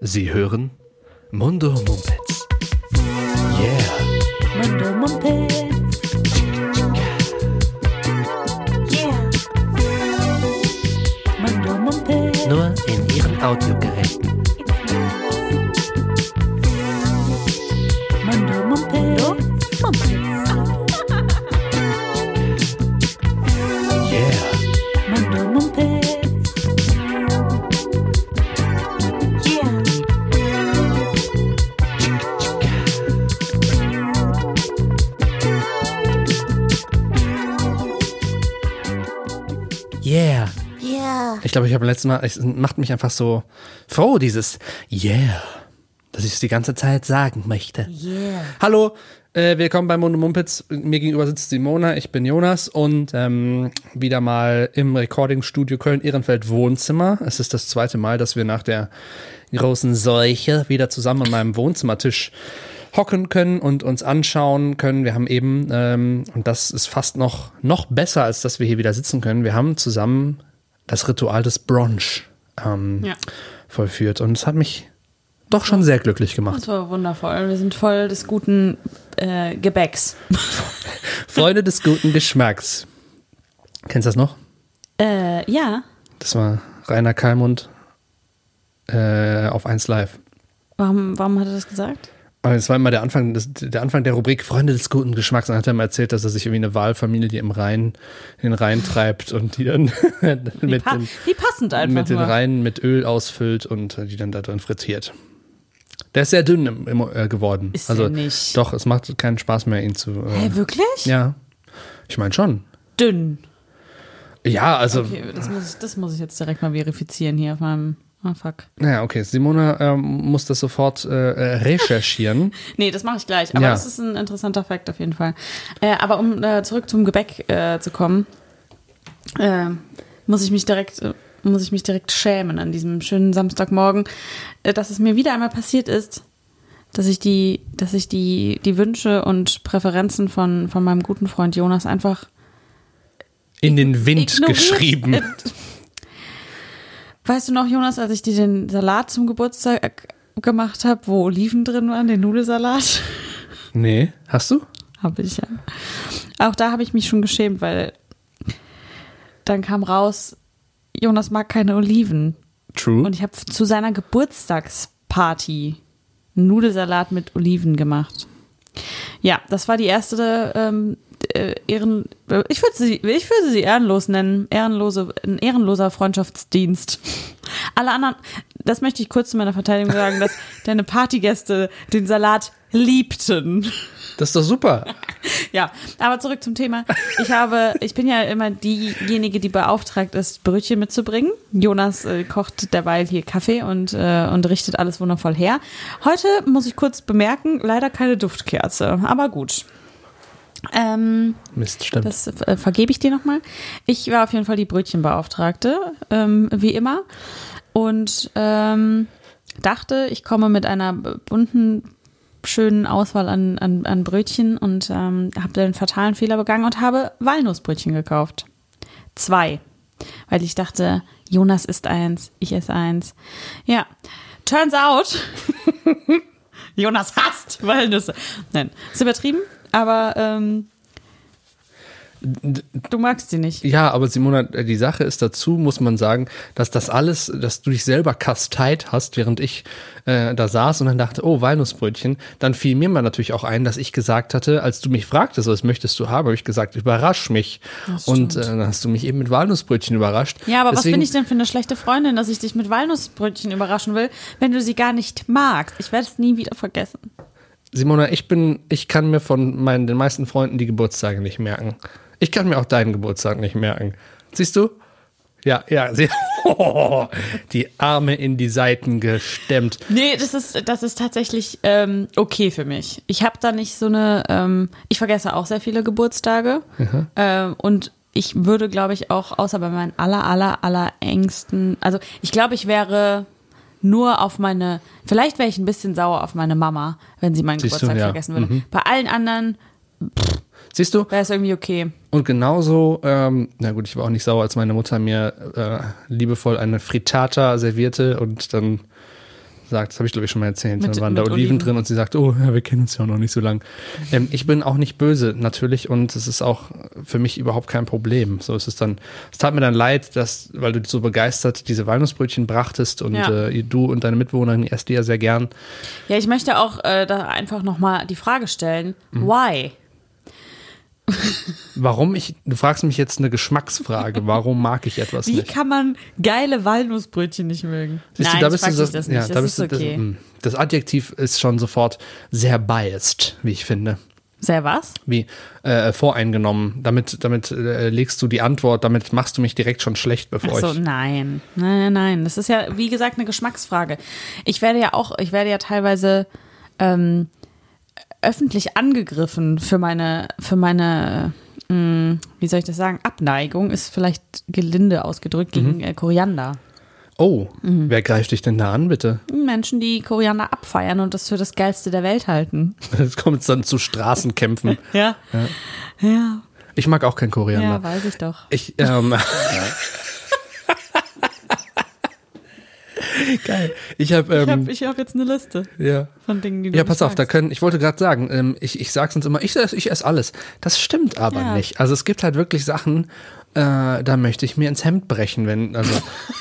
Sie hören Mundo Mumpets. Yeah. Mundo Mumpets. Yeah. Mundo Mumpets. Nur in Ihren Audiogeräten. Glaube, ich habe letztes Mal, es macht mich einfach so froh, dieses Yeah, dass ich es die ganze Zeit sagen möchte. Yeah. Hallo, äh, willkommen bei Mundo Mumpitz. Mir gegenüber sitzt Simona, ich bin Jonas und ähm, wieder mal im Recording-Studio Köln-Ehrenfeld Wohnzimmer. Es ist das zweite Mal, dass wir nach der großen Seuche wieder zusammen an meinem Wohnzimmertisch hocken können und uns anschauen können. Wir haben eben, ähm, und das ist fast noch, noch besser, als dass wir hier wieder sitzen können, wir haben zusammen das Ritual des Brunch ähm, Ja. vollführt. Und es hat mich doch schon sehr glücklich gemacht. Das war wundervoll. Wir sind voll des guten äh, Gebäcks. Freunde des guten Geschmacks. Kennst du das noch? Äh, ja. Das war Rainer Kalmund äh, auf 1 Live. Warum, warum hat er das gesagt? Es war immer der Anfang, des, der Anfang der Rubrik Freunde des guten Geschmacks. Dann hat er mal erzählt, dass er sich irgendwie eine Wahlfamilie im Rhein, in den Rhein treibt und die dann Wie, mit, pa den, wie passend einfach mit den. Rhein mit Öl ausfüllt und die dann da drin frittiert. Der ist sehr dünn im, im, äh, geworden. Ist also nicht. doch, es macht keinen Spaß mehr, ihn zu. Äh, Hä, wirklich? ja, ich meine schon. Dünn. Ja, also Okay, das muss, das muss ich jetzt direkt mal verifizieren hier auf meinem. Ah, fuck. Naja, okay. Simona ähm, muss das sofort äh, recherchieren. Nee, das mache ich gleich. Aber Ja. das ist ein interessanter Fakt auf jeden Fall. Äh, aber um äh, zurück zum Gebäck äh, zu kommen, äh, muss ich mich direkt äh, muss ich mich direkt schämen an diesem schönen Samstagmorgen, äh, dass es mir wieder einmal passiert ist, dass ich die, dass ich die, die Wünsche und Präferenzen von, von meinem guten Freund Jonas einfach In den Wind geschrieben. Weißt du noch, Jonas, als ich dir den Salat zum Geburtstag äh, gemacht habe, wo Oliven drin waren, den Nudelsalat? Nee, hast du? Habe ich ja. Auch da habe ich mich schon geschämt, weil dann kam raus, Jonas mag keine Oliven. True. Und ich habe zu seiner Geburtstagsparty einen Nudelsalat mit Oliven gemacht. Ja, das war die erste ähm, äh, Ehren. Ich würde sie, ich würde sie ehrenlos nennen. Ehrenlose, ein ehrenloser Freundschaftsdienst. Alle anderen, das möchte ich kurz zu meiner Verteidigung sagen, dass deine Partygäste den Salat liebten. das ist doch super. Ja, aber zurück zum Thema. Ich habe, ich bin ja immer diejenige, die beauftragt ist, Brötchen mitzubringen. Jonas äh, kocht derweil hier Kaffee und, äh, und richtet alles wundervoll her. Heute muss ich kurz bemerken, leider keine Duftkerze, aber gut. Ähm, Mist, stimmt. das äh, vergebe ich dir nochmal. Ich war auf jeden Fall die Brötchenbeauftragte, ähm, wie immer. Und ähm, dachte, ich komme mit einer bunten, schönen Auswahl an, an, an Brötchen und ähm, habe den fatalen Fehler begangen und habe Walnussbrötchen gekauft. Zwei. Weil ich dachte, Jonas isst eins, ich esse eins. Ja, turns out, Jonas hasst Walnüsse. Nein, ist übertrieben, aber ähm, du magst sie nicht. ja, aber Simona, äh, die Sache ist dazu, muss man sagen, dass das alles, dass du dich selber kasteit hast, während ich äh, da saß und dann dachte, oh, Walnussbrötchen, dann fiel mir mal natürlich auch ein, dass ich gesagt hatte, als du mich fragtest, was möchtest du haben, habe ich gesagt, überrasch mich. Und äh, dann hast du mich eben mit Walnussbrötchen überrascht. Ja, aber was Deswegen- bin ich denn für eine schlechte Freundin, dass ich dich mit Walnussbrötchen überraschen will, wenn du sie gar nicht magst? Ich werde es nie wieder vergessen. Simona, ich bin, ich kann mir von meinen, den meisten Freunden die Geburtstage nicht merken. Ich kann mir auch deinen Geburtstag nicht merken. Siehst du? Ja, ja, sie, die Arme in die Seiten gestemmt. Nee, das ist, das ist tatsächlich ähm, okay für mich. Ich habe da nicht so eine, ähm, ich vergesse auch sehr viele Geburtstage. Ähm, und ich würde, glaube ich, auch, außer bei meinen aller, aller, aller engsten, also ich glaube, ich wäre nur auf meine, vielleicht wäre ich ein bisschen sauer auf meine Mama, wenn sie meinen Siehst du, Geburtstag ja. vergessen würde. Mhm. Bei allen anderen Siehst du? wäre es irgendwie okay. Und genauso, ähm, na gut, ich war auch nicht sauer, als meine Mutter mir äh, liebevoll eine Frittata servierte und dann sagt. Das habe ich, glaube ich, schon mal erzählt. Mit- Dann waren da Oliven, Oliven. drin und sie sagt, oh, ja, wir kennen uns ja auch noch nicht so lang. Ähm, ich bin auch nicht böse, natürlich, und es ist auch für mich überhaupt kein Problem. So ist es dann, es tat mir dann leid, dass, weil du so begeistert diese Walnussbrötchen brachtest und Ja. äh, du und deine Mitbewohnerin esst die ja sehr gern. Ja, ich möchte auch äh, da einfach nochmal die Frage stellen, Mhm. why? Warum ich, du fragst mich jetzt eine Geschmacksfrage, warum mag ich etwas Wie nicht? kann man geile Walnussbrötchen nicht mögen? Siehst Nein, du, da bist du das, das nicht. ja, das da bist ist du, okay. das, mh. das Adjektiv ist schon sofort sehr biased, wie ich finde. Sehr was? Wie äh, voreingenommen. Damit, damit äh, legst du die Antwort, damit machst du mich direkt schon schlecht, bevor Ach so, ich. nein. Nein, nein, nein. Das ist ja, wie gesagt, eine Geschmacksfrage. Ich werde ja auch, ich werde ja teilweise ähm, öffentlich angegriffen für meine, für meine, mh, wie soll ich das sagen, Abneigung ist vielleicht gelinde ausgedrückt gegen äh, Koriander. Oh, Mhm. wer greift dich denn da an, bitte? Menschen, die Koriander abfeiern und das für das Geilste der Welt halten. Jetzt kommt es dann zu Straßenkämpfen. Ja. Ja, Ich mag auch kein ja, Koriander. weiß ich doch. Ich, ähm. Geil. Ich habe, Ich ähm, habe ich hab jetzt eine Liste ja. von Dingen, die du Ja, pass auf, da magst. können, ich wollte gerade sagen, ähm, ich, ich sage uns immer, ich, ich esse alles. Das stimmt aber Ja. nicht. Also es gibt halt wirklich Sachen, äh, da möchte ich mir ins Hemd brechen, wenn, also,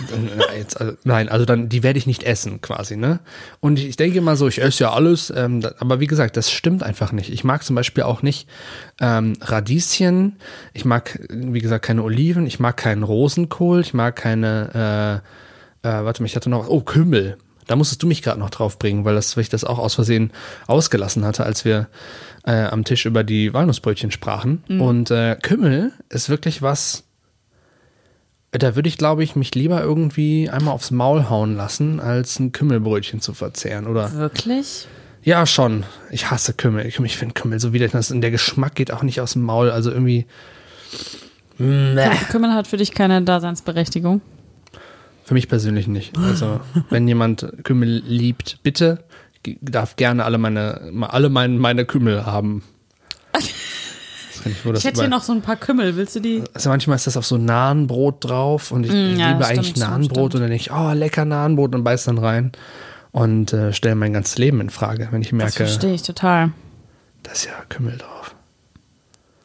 äh, jetzt, also, nein, also dann, die werde ich nicht essen quasi, ne? Und ich, ich denke immer so, ich esse ja alles, ähm, da, aber wie gesagt, das stimmt einfach nicht. Ich mag zum Beispiel auch nicht ähm, Radieschen, ich mag, wie gesagt, keine Oliven, ich mag keinen Rosenkohl, ich mag keine, äh, äh, warte mal, ich hatte noch, oh, Kümmel. Da musstest du mich gerade noch drauf bringen, weil, das, weil ich das auch aus Versehen ausgelassen hatte, als wir äh, am Tisch über die Walnussbrötchen sprachen. Und äh, Kümmel ist wirklich was, da würde ich, glaube ich, mich lieber irgendwie einmal aufs Maul hauen lassen, als ein Kümmelbrötchen zu verzehren. Oder Wirklich? ja, schon. Ich hasse Kümmel. Ich, ich finde Kümmel so widerlich. Das- Der Geschmack geht auch nicht aus dem Maul. Also irgendwie. Meh. Kümmel hat für dich keine Daseinsberechtigung. Für mich persönlich nicht. Also, wenn jemand Kümmel liebt, bitte darf gerne alle meine, alle meine, meine Kümmel haben. Das ich, das Ich hätte hier noch so ein paar Kümmel. Willst du die? also manchmal ist das auf so Nahenbrot drauf und ich, ich Mm, ja, liebe eigentlich stimmt, Nahenbrot stimmt. und dann denke ich, oh, lecker Nahenbrot und beiß dann rein und äh, stelle mein ganzes Leben in Frage, wenn ich Das merke, verstehe ich total. da ist ja Kümmel drauf.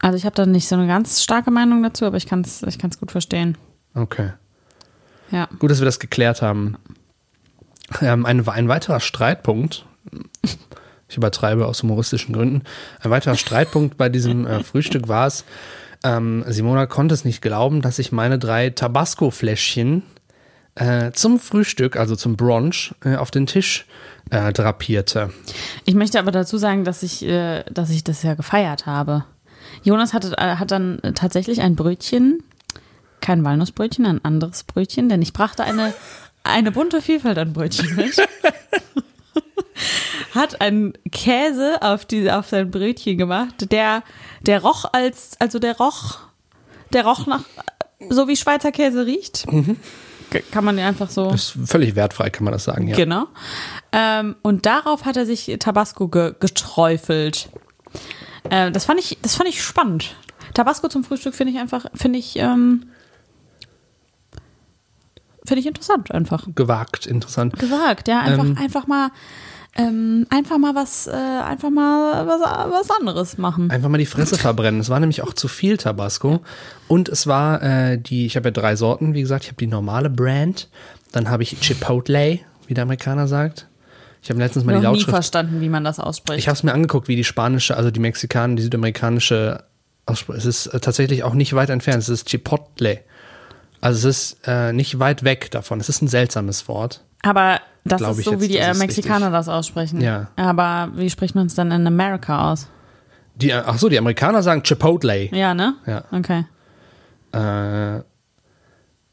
Also ich habe da nicht so eine ganz starke Meinung dazu, aber ich kann es ich kann's gut verstehen. Okay. Ja. Gut, dass wir das geklärt haben. Ähm, ein, ein weiterer Streitpunkt, ich übertreibe aus humoristischen Gründen, ein weiterer Streitpunkt bei diesem äh, Frühstück war es, ähm, Simona konnte es nicht glauben, dass ich meine drei Tabasco-Fläschchen äh, zum Frühstück, also zum Brunch, äh, auf den Tisch äh, drapierte. Ich möchte aber dazu sagen, dass ich, äh, dass ich das ja gefeiert habe. Jonas hatte, äh, hat dann tatsächlich ein Brötchen, kein Walnussbrötchen, ein anderes Brötchen, denn ich brachte eine, eine bunte Vielfalt an Brötchen mit. hat einen Käse auf, die, auf sein Brötchen gemacht, der, der roch als, also der roch, der roch nach, so wie Schweizer Käse riecht. K- Kann man ja einfach so. Ist völlig wertfrei, kann man das sagen, ja. Genau. Ähm, und darauf hat er sich Tabasco ge geträufelt. Äh, das, fand ich, das fand ich spannend. Tabasco zum Frühstück finde ich einfach, finde ich, ähm, finde ich interessant einfach. Gewagt, interessant. Gewagt, ja, einfach, Ähm. einfach mal, ähm, einfach mal was, äh, einfach mal was, was anderes machen. Einfach mal die Fresse verbrennen. Es war nämlich auch zu viel Tabasco. Und es war äh, die, ich habe ja drei Sorten, wie gesagt, ich habe die normale Brand, dann habe ich Chipotle, wie der Amerikaner sagt. Ich habe letztens mal die Noch nie Lautschrift. verstanden, wie man das ausspricht. Ich habe es mir angeguckt, wie die spanische, also die Mexikaner, die südamerikanische Aussprache. Es ist äh, tatsächlich auch nicht weit entfernt. Es ist Chipotle. Also es ist äh, nicht weit weg davon. Es ist ein seltsames Wort. Aber das ist so, jetzt, wie die äh, Mexikaner richtig. das aussprechen. Ja. Aber wie spricht man es dann in Amerika aus? Die, ach so, die Amerikaner sagen Chipotle. Ja, ne? Ja. Okay. Äh,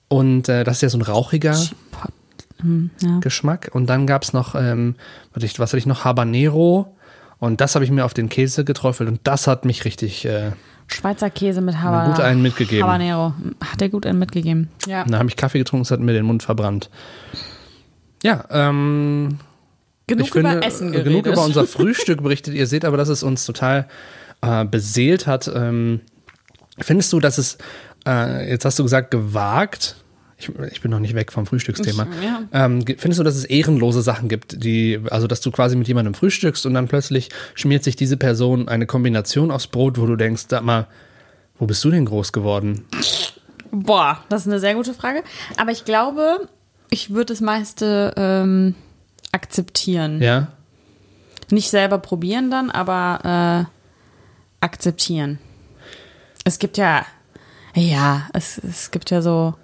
und äh, das ist ja so ein rauchiger ja. Geschmack. Und dann gab es noch, ähm, was hatte ich noch? Habanero. Und das habe ich mir auf den Käse geträufelt. Und das hat mich richtig, äh, Schweizer Käse mit Habanero. gut einen mitgegeben. Habanero. Hat er gut einen mitgegeben. Ja. da habe ich Kaffee getrunken, es hat mir den Mund verbrannt. Ja, ähm, Genug ich finde, über Essen äh, geredet. genug über unser Frühstück berichtet. Ihr seht aber, dass es uns total äh, beseelt hat. Ähm, findest du, dass es, äh, jetzt hast du gesagt, gewagt, ich, ich bin noch nicht weg vom Frühstücksthema. Ich- ja. Ähm, findest du, dass es ehrenlose Sachen gibt, die, also dass du quasi mit jemandem frühstückst und dann plötzlich schmiert sich diese Person eine Kombination aufs Brot, wo du denkst, sag mal, wo bist du denn groß geworden? Boah, das ist eine sehr gute Frage. Aber ich glaube, ich würde das meiste ähm, akzeptieren. Ja? Nicht selber probieren dann, aber äh, akzeptieren. Es gibt ja, ja, es, es gibt ja so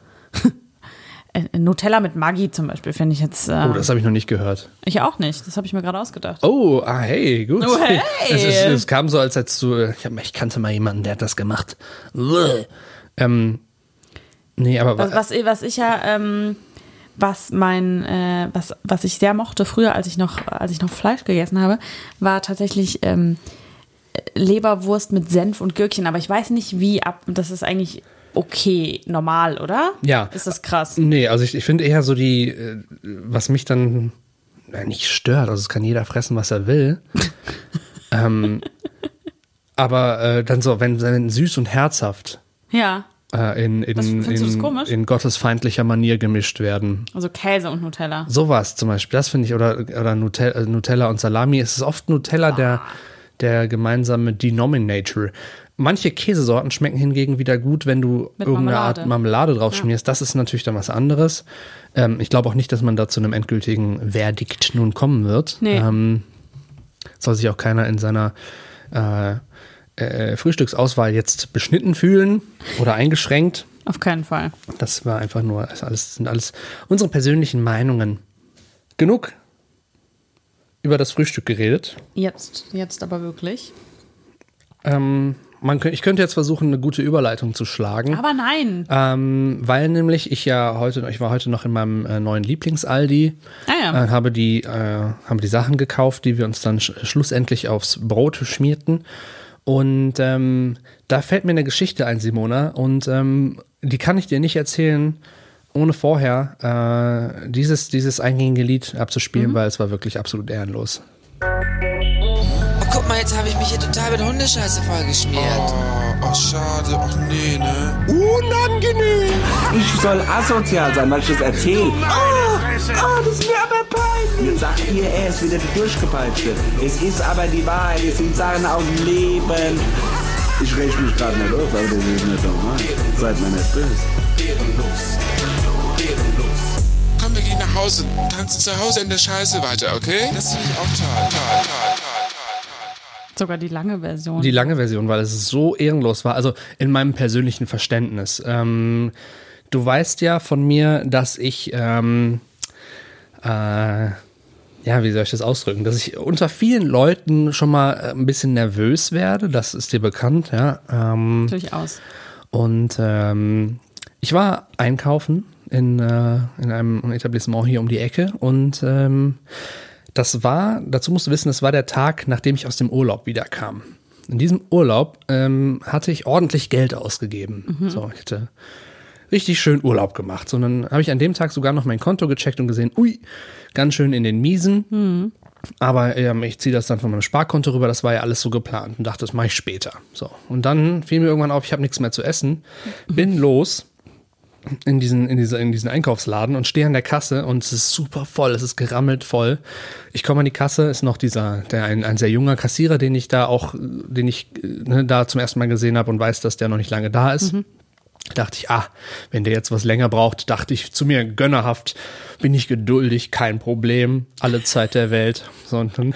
Nutella mit Maggi zum Beispiel, finde ich jetzt. Äh, Oh, das habe ich noch nicht gehört. ich auch nicht. Das habe ich mir gerade ausgedacht. Oh, ah, hey, gut. Oh, hey. Es, ist, es kam so, als hättest du, ich, hab, ich kannte mal jemanden, der hat das gemacht. Ähm, nee, aber Was, was, was ich ja, ähm, was mein, äh, was, was ich sehr mochte früher, als ich noch, als ich noch Fleisch gegessen habe, war tatsächlich ähm, Leberwurst mit Senf und Gürkchen. Aber ich weiß nicht, wie ab. Das ist eigentlich okay, normal, oder? Ja. Ist das krass? Nee, also ich, ich finde eher so die, äh, was mich dann äh, nicht stört, also es kann jeder fressen, was er will. ähm, aber äh, dann so, wenn, wenn süß und herzhaft Ja. äh, in, in, das in, in gottesfeindlicher Manier gemischt werden. Also Käse und Nutella. Sowas zum Beispiel, das finde ich, oder, oder Nutella, äh, Nutella und Salami. Es ist oft Nutella der, Ah. der gemeinsame Denominator. Manche Käsesorten schmecken hingegen wieder gut, wenn du Mit irgendeine Art Marmelade. Marmelade drauf schmierst. Das ist natürlich dann was anderes. Ähm, ich glaube auch nicht, dass man da zu einem endgültigen Verdikt nun kommen wird. Nee. Ähm, soll sich auch keiner in seiner äh, äh, Frühstücksauswahl jetzt beschnitten fühlen oder eingeschränkt. Auf keinen Fall. Das war einfach nur, das alles, sind alles unsere persönlichen Meinungen. Genug über das Frühstück geredet. Jetzt, jetzt aber wirklich. Ähm, man, ich könnte jetzt versuchen, eine gute Überleitung zu schlagen. Aber nein. Ähm, weil nämlich ich ja heute, ich war heute noch in meinem äh, neuen Lieblings-Aldi, Ah ja. äh, habe die, äh, haben die Sachen gekauft, die wir uns dann sch schlussendlich aufs Brot schmierten. Und ähm, da fällt mir eine Geschichte ein, Simona, und ähm, die kann ich dir nicht erzählen, ohne vorher äh, dieses, dieses eingängige Lied abzuspielen, weil es war wirklich absolut ehrenlos. Guck mal, jetzt habe ich mich hier total mit Hundescheiße vollgeschmiert. Oh, oh, schade. Ach nee, ne? Unangenehm! Ich soll asozial sein, weil ich das erzähle. Oh, oh, das ist mir aber peinlich! Jetzt sagt ihr, er ist wieder der Durchgepeitschte. Es ist aber die Wahrheit, es sind Sachen aus dem Leben. Ich räche mich gerade nicht auf, aber das ist nicht normal. Seid mir nicht böse. Komm, wir gehen nach Hause. Tanzen zu Hause in der Scheiße weiter, okay? Das finde ich auch toll, toll, toll, toll. Sogar die lange Version. Die lange Version, weil es so ehrenlos war. Also in meinem persönlichen Verständnis. Ähm, du weißt ja von mir, dass ich, ähm, äh, ja, wie soll ich das ausdrücken, dass ich unter vielen Leuten schon mal äh, ein bisschen nervös werde. Das ist dir bekannt, ja. Ähm, Durchaus. und ähm, ich war einkaufen in, äh, in einem Etablissement hier um die Ecke und ähm, das war, dazu musst du wissen, das war der Tag, nachdem ich aus dem Urlaub wiederkam. In diesem Urlaub ähm, hatte ich ordentlich Geld ausgegeben. So, ich hatte richtig schön Urlaub gemacht. So, und dann habe ich an dem Tag sogar noch mein Konto gecheckt und gesehen, ui, ganz schön in den Miesen. Aber ähm, ich ziehe das dann von meinem Sparkonto rüber, das war ja alles so geplant und dachte, das mache ich später. So. Und dann fiel mir irgendwann auf, ich habe nichts mehr zu essen, bin los in diesen, in, diese, in diesen Einkaufsladen und stehe an der Kasse und es ist super voll, es ist gerammelt voll. Ich komme an die Kasse, ist noch dieser, der ein, ein sehr junger Kassierer, den ich da auch, den ich äh, ne, da zum ersten Mal gesehen habe und weiß, dass der noch nicht lange da ist. Dachte ich, ah, wenn der jetzt was länger braucht, dachte ich zu mir gönnerhaft, bin ich geduldig, kein Problem, alle Zeit der Welt, sondern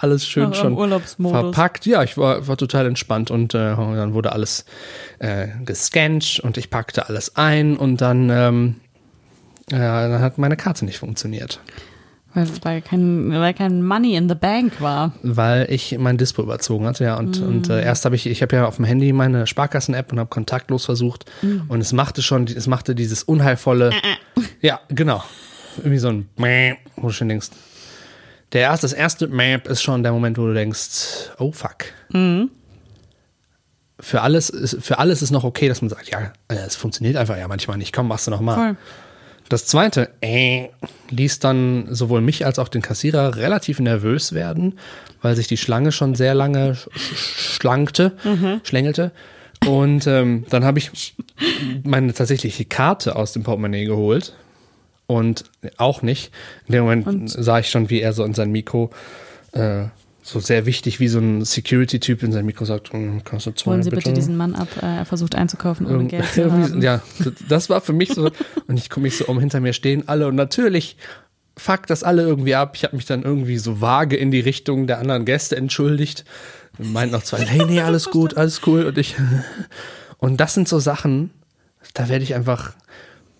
alles schön schon verpackt. Ja, ich war, war total entspannt und äh, dann wurde alles äh, gescannt und ich packte alles ein und dann, ähm, ja, dann hat meine Karte nicht funktioniert, Weil, weil, kein, weil kein Money in the Bank war. weil ich mein Dispo überzogen hatte. Ja, und, und äh, erst habe ich, ich habe ja auf dem Handy meine Sparkassen-App und habe kontaktlos versucht und es machte schon, es machte dieses unheilvolle, ja, genau, irgendwie so ein, Mäh, wo du schon denkst, der erste, das erste Map ist schon der Moment, wo du denkst, oh fuck. Für alles, ist, für alles ist noch okay, dass man sagt, ja, äh, es funktioniert einfach ja manchmal nicht. Komm, machst du noch mal. Voll. Das zweite äh, ließ dann sowohl mich als auch den Kassierer relativ nervös werden, weil sich die Schlange schon sehr lange sch sch- schlankte, schlängelte. Und ähm, dann habe ich meine tatsächliche Karte aus dem Portemonnaie geholt und auch nicht. In dem Moment sah ich schon, wie er so in sein Mikro äh, so sehr wichtig, wie so ein Security-Typ in sein Mikro sagt, "Hm, kannst du zwei Holen Sie bitte diesen Mann ab. Äh, Er versucht einzukaufen, ohne Irgend- Geld zu haben. Ja, das war für mich so. Und ich gucke mich so um, hinter mir stehen alle. Und natürlich fuckt das alle irgendwie ab. Ich habe mich dann irgendwie so vage in die Richtung der anderen Gäste entschuldigt. Und meinten noch zwei, hey, nee, alles gut, alles cool. Und ich. Und das sind so Sachen, da werde ich einfach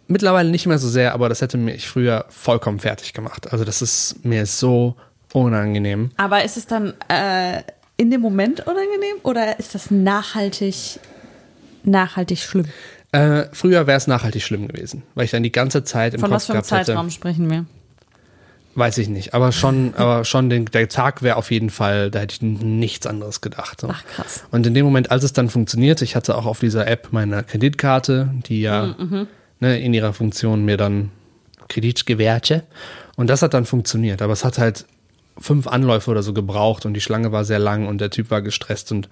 mittlerweile nicht mehr so sehr, aber das hätte mich früher vollkommen fertig gemacht. Also das ist mir so unangenehm. Aber ist es dann äh, in dem Moment unangenehm oder ist das nachhaltig, nachhaltig schlimm? Äh, früher wäre es nachhaltig schlimm gewesen, weil ich dann die ganze Zeit im Von Kopf was für einem hätte. Zeitraum sprechen wir? Weiß ich nicht, aber schon, aber schon den, der Tag wäre auf jeden Fall, da hätte ich nichts anderes gedacht. So. Ach, krass. Und in dem Moment, als es dann funktioniert, ich hatte auch auf dieser App meine Kreditkarte, die ja Mhm, ne, in ihrer Funktion mir dann Kredit gewährte. Und das hat dann funktioniert, aber es hat halt fünf Anläufe oder so gebraucht und die Schlange war sehr lang und der Typ war gestresst und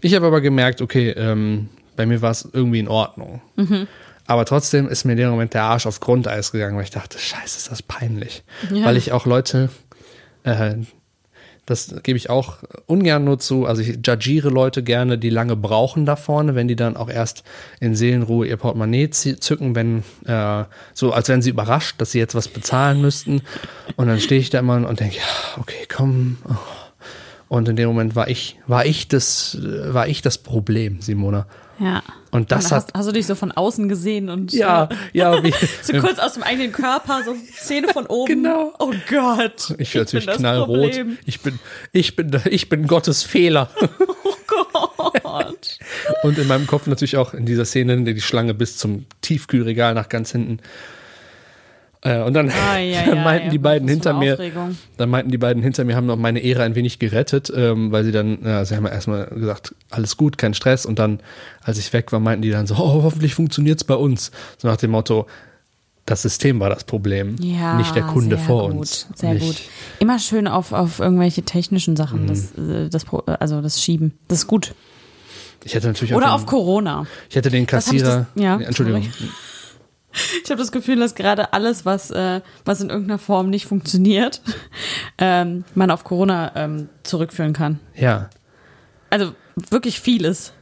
ich habe aber gemerkt, okay, ähm, bei mir war es irgendwie in Ordnung. Mhm. Aber trotzdem ist mir in dem Moment der Arsch aufs Grundeis gegangen, weil ich dachte, scheiße, ist das peinlich. Ja. Weil ich auch Leute, äh, das gebe ich auch ungern nur zu, also ich judgiere Leute gerne, die lange brauchen da vorne, wenn die dann auch erst in Seelenruhe ihr Portemonnaie zücken, wenn, äh, so als wären sie überrascht, dass sie jetzt was bezahlen müssten. Und dann stehe ich da immer und denke, ja, okay, komm. Und in dem Moment war ich, war ich das, war ich das Problem, Simona. Ja. Und das hast, hat- hast du dich so von außen gesehen und Ja, äh, ja, wie, so kurz aus dem eigenen Körper, so Zähne von oben. Genau. Oh Gott. Ich bin natürlich knallrot. Ich bin, ich bin, ich bin Gottes Fehler. Oh Gott. Und in meinem Kopf natürlich auch in dieser Szene die Schlange bis zum Tiefkühlregal nach ganz hinten. Äh, und dann, Ah, ja, dann meinten ja. die beiden hinter mir, Aufregung. dann meinten die beiden hinter mir, haben noch meine Ehre ein wenig gerettet, ähm, weil sie dann, ja, sie haben ja erstmal gesagt, alles gut, kein Stress. Und dann, als ich weg war, meinten die dann so, oh, hoffentlich funktioniert's bei uns. So nach dem Motto, das System war das Problem, Ja, nicht der Kunde vor gut, uns. Sehr nicht, gut. Immer schön auf, auf irgendwelche technischen Sachen, Mhm. das, äh, das, also das Schieben. Das ist gut. Ich hätte natürlich auch Oder auf Corona. ich hätte den Kassierer, das- ja, Nee, Entschuldigung, sorry. Ich habe das Gefühl, dass gerade alles, was, äh, was in irgendeiner Form nicht funktioniert, ähm, man auf Corona ähm, zurückführen kann. ja. Also wirklich vieles.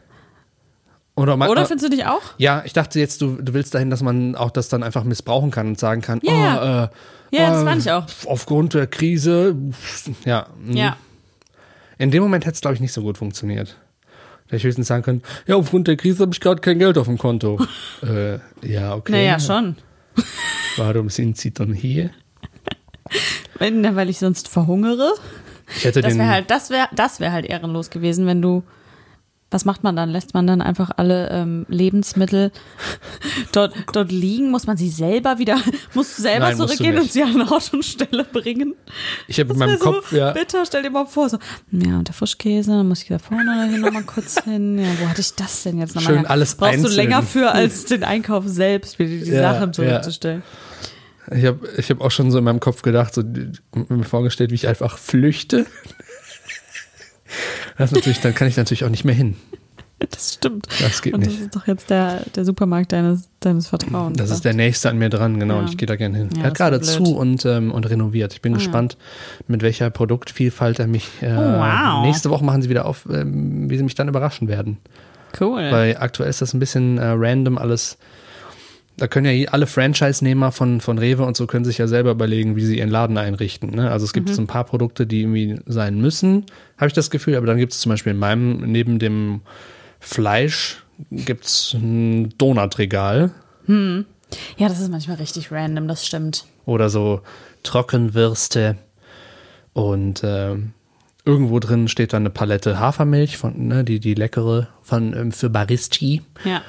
Oder, man, Oder findest du dich auch? Ja, ich dachte jetzt, du, du willst dahin, dass man auch das dann einfach missbrauchen kann und sagen kann, Ja, oh, ja. äh, Ja, das äh, meine ich auch. Aufgrund der Krise, ja. mhm. Ja. In dem Moment hätte es, glaube ich, nicht so gut funktioniert. Ich höchstens sagen können, ja, aufgrund der Krise habe ich gerade kein Geld auf dem Konto. äh, ja, okay. Naja, schon. Warum sind sie dann hier? Wenn, weil ich sonst verhungere. Ich hätte Das wäre halt, das wäre, das wäre halt ehrenlos gewesen, wenn du. Was macht man dann? Lässt man dann einfach alle ähm, Lebensmittel dort, dort liegen? Muss man sie selber wieder, musst du selber Nein, du zurückgehen und sie an Ort und Stelle bringen? ich habe in meinem so Kopf, ja, bitter, stell dir mal vor, so, ja, und der Frischkäse, dann muss ich da vorne hin nochmal kurz hin. Ja, wo hatte ich das denn jetzt nochmal? Schön her? alles Brauchst einzeln. du länger für, als den Einkauf selbst, wieder die Ja, Sachen ja. zurückzustellen. ich habe ich hab auch schon so in meinem Kopf gedacht, so mir vorgestellt, wie ich einfach flüchte. Das natürlich, dann kann ich natürlich auch nicht mehr hin. Das stimmt. Das geht und das nicht. ist doch jetzt der, der Supermarkt deines, deines Vertrauens. Das ist der nächste an mir dran, genau, Ja. und ich gehe da gerne hin. Ja, er hat das gerade zu und, ähm, und renoviert. Ich bin gespannt, mit welcher Produktvielfalt er mich. Äh, Oh, wow. Nächste Woche machen sie wieder auf, ähm, wie sie mich dann überraschen werden. cool. Weil aktuell ist das ein bisschen äh, random alles. Da können ja alle Franchise-Nehmer von, von Rewe und so können sich ja selber überlegen, wie sie ihren Laden einrichten. Ne? Also es gibt Mhm. so ein paar Produkte, die irgendwie sein müssen, habe ich das Gefühl. Aber dann gibt es zum Beispiel in meinem, neben dem Fleisch, gibt es ein Donutregal. ja, das ist manchmal richtig random, das stimmt. oder so Trockenwürste und ähm, irgendwo drin steht dann eine Palette Hafermilch von ne, die die leckere von ähm, für Baristi. Ja.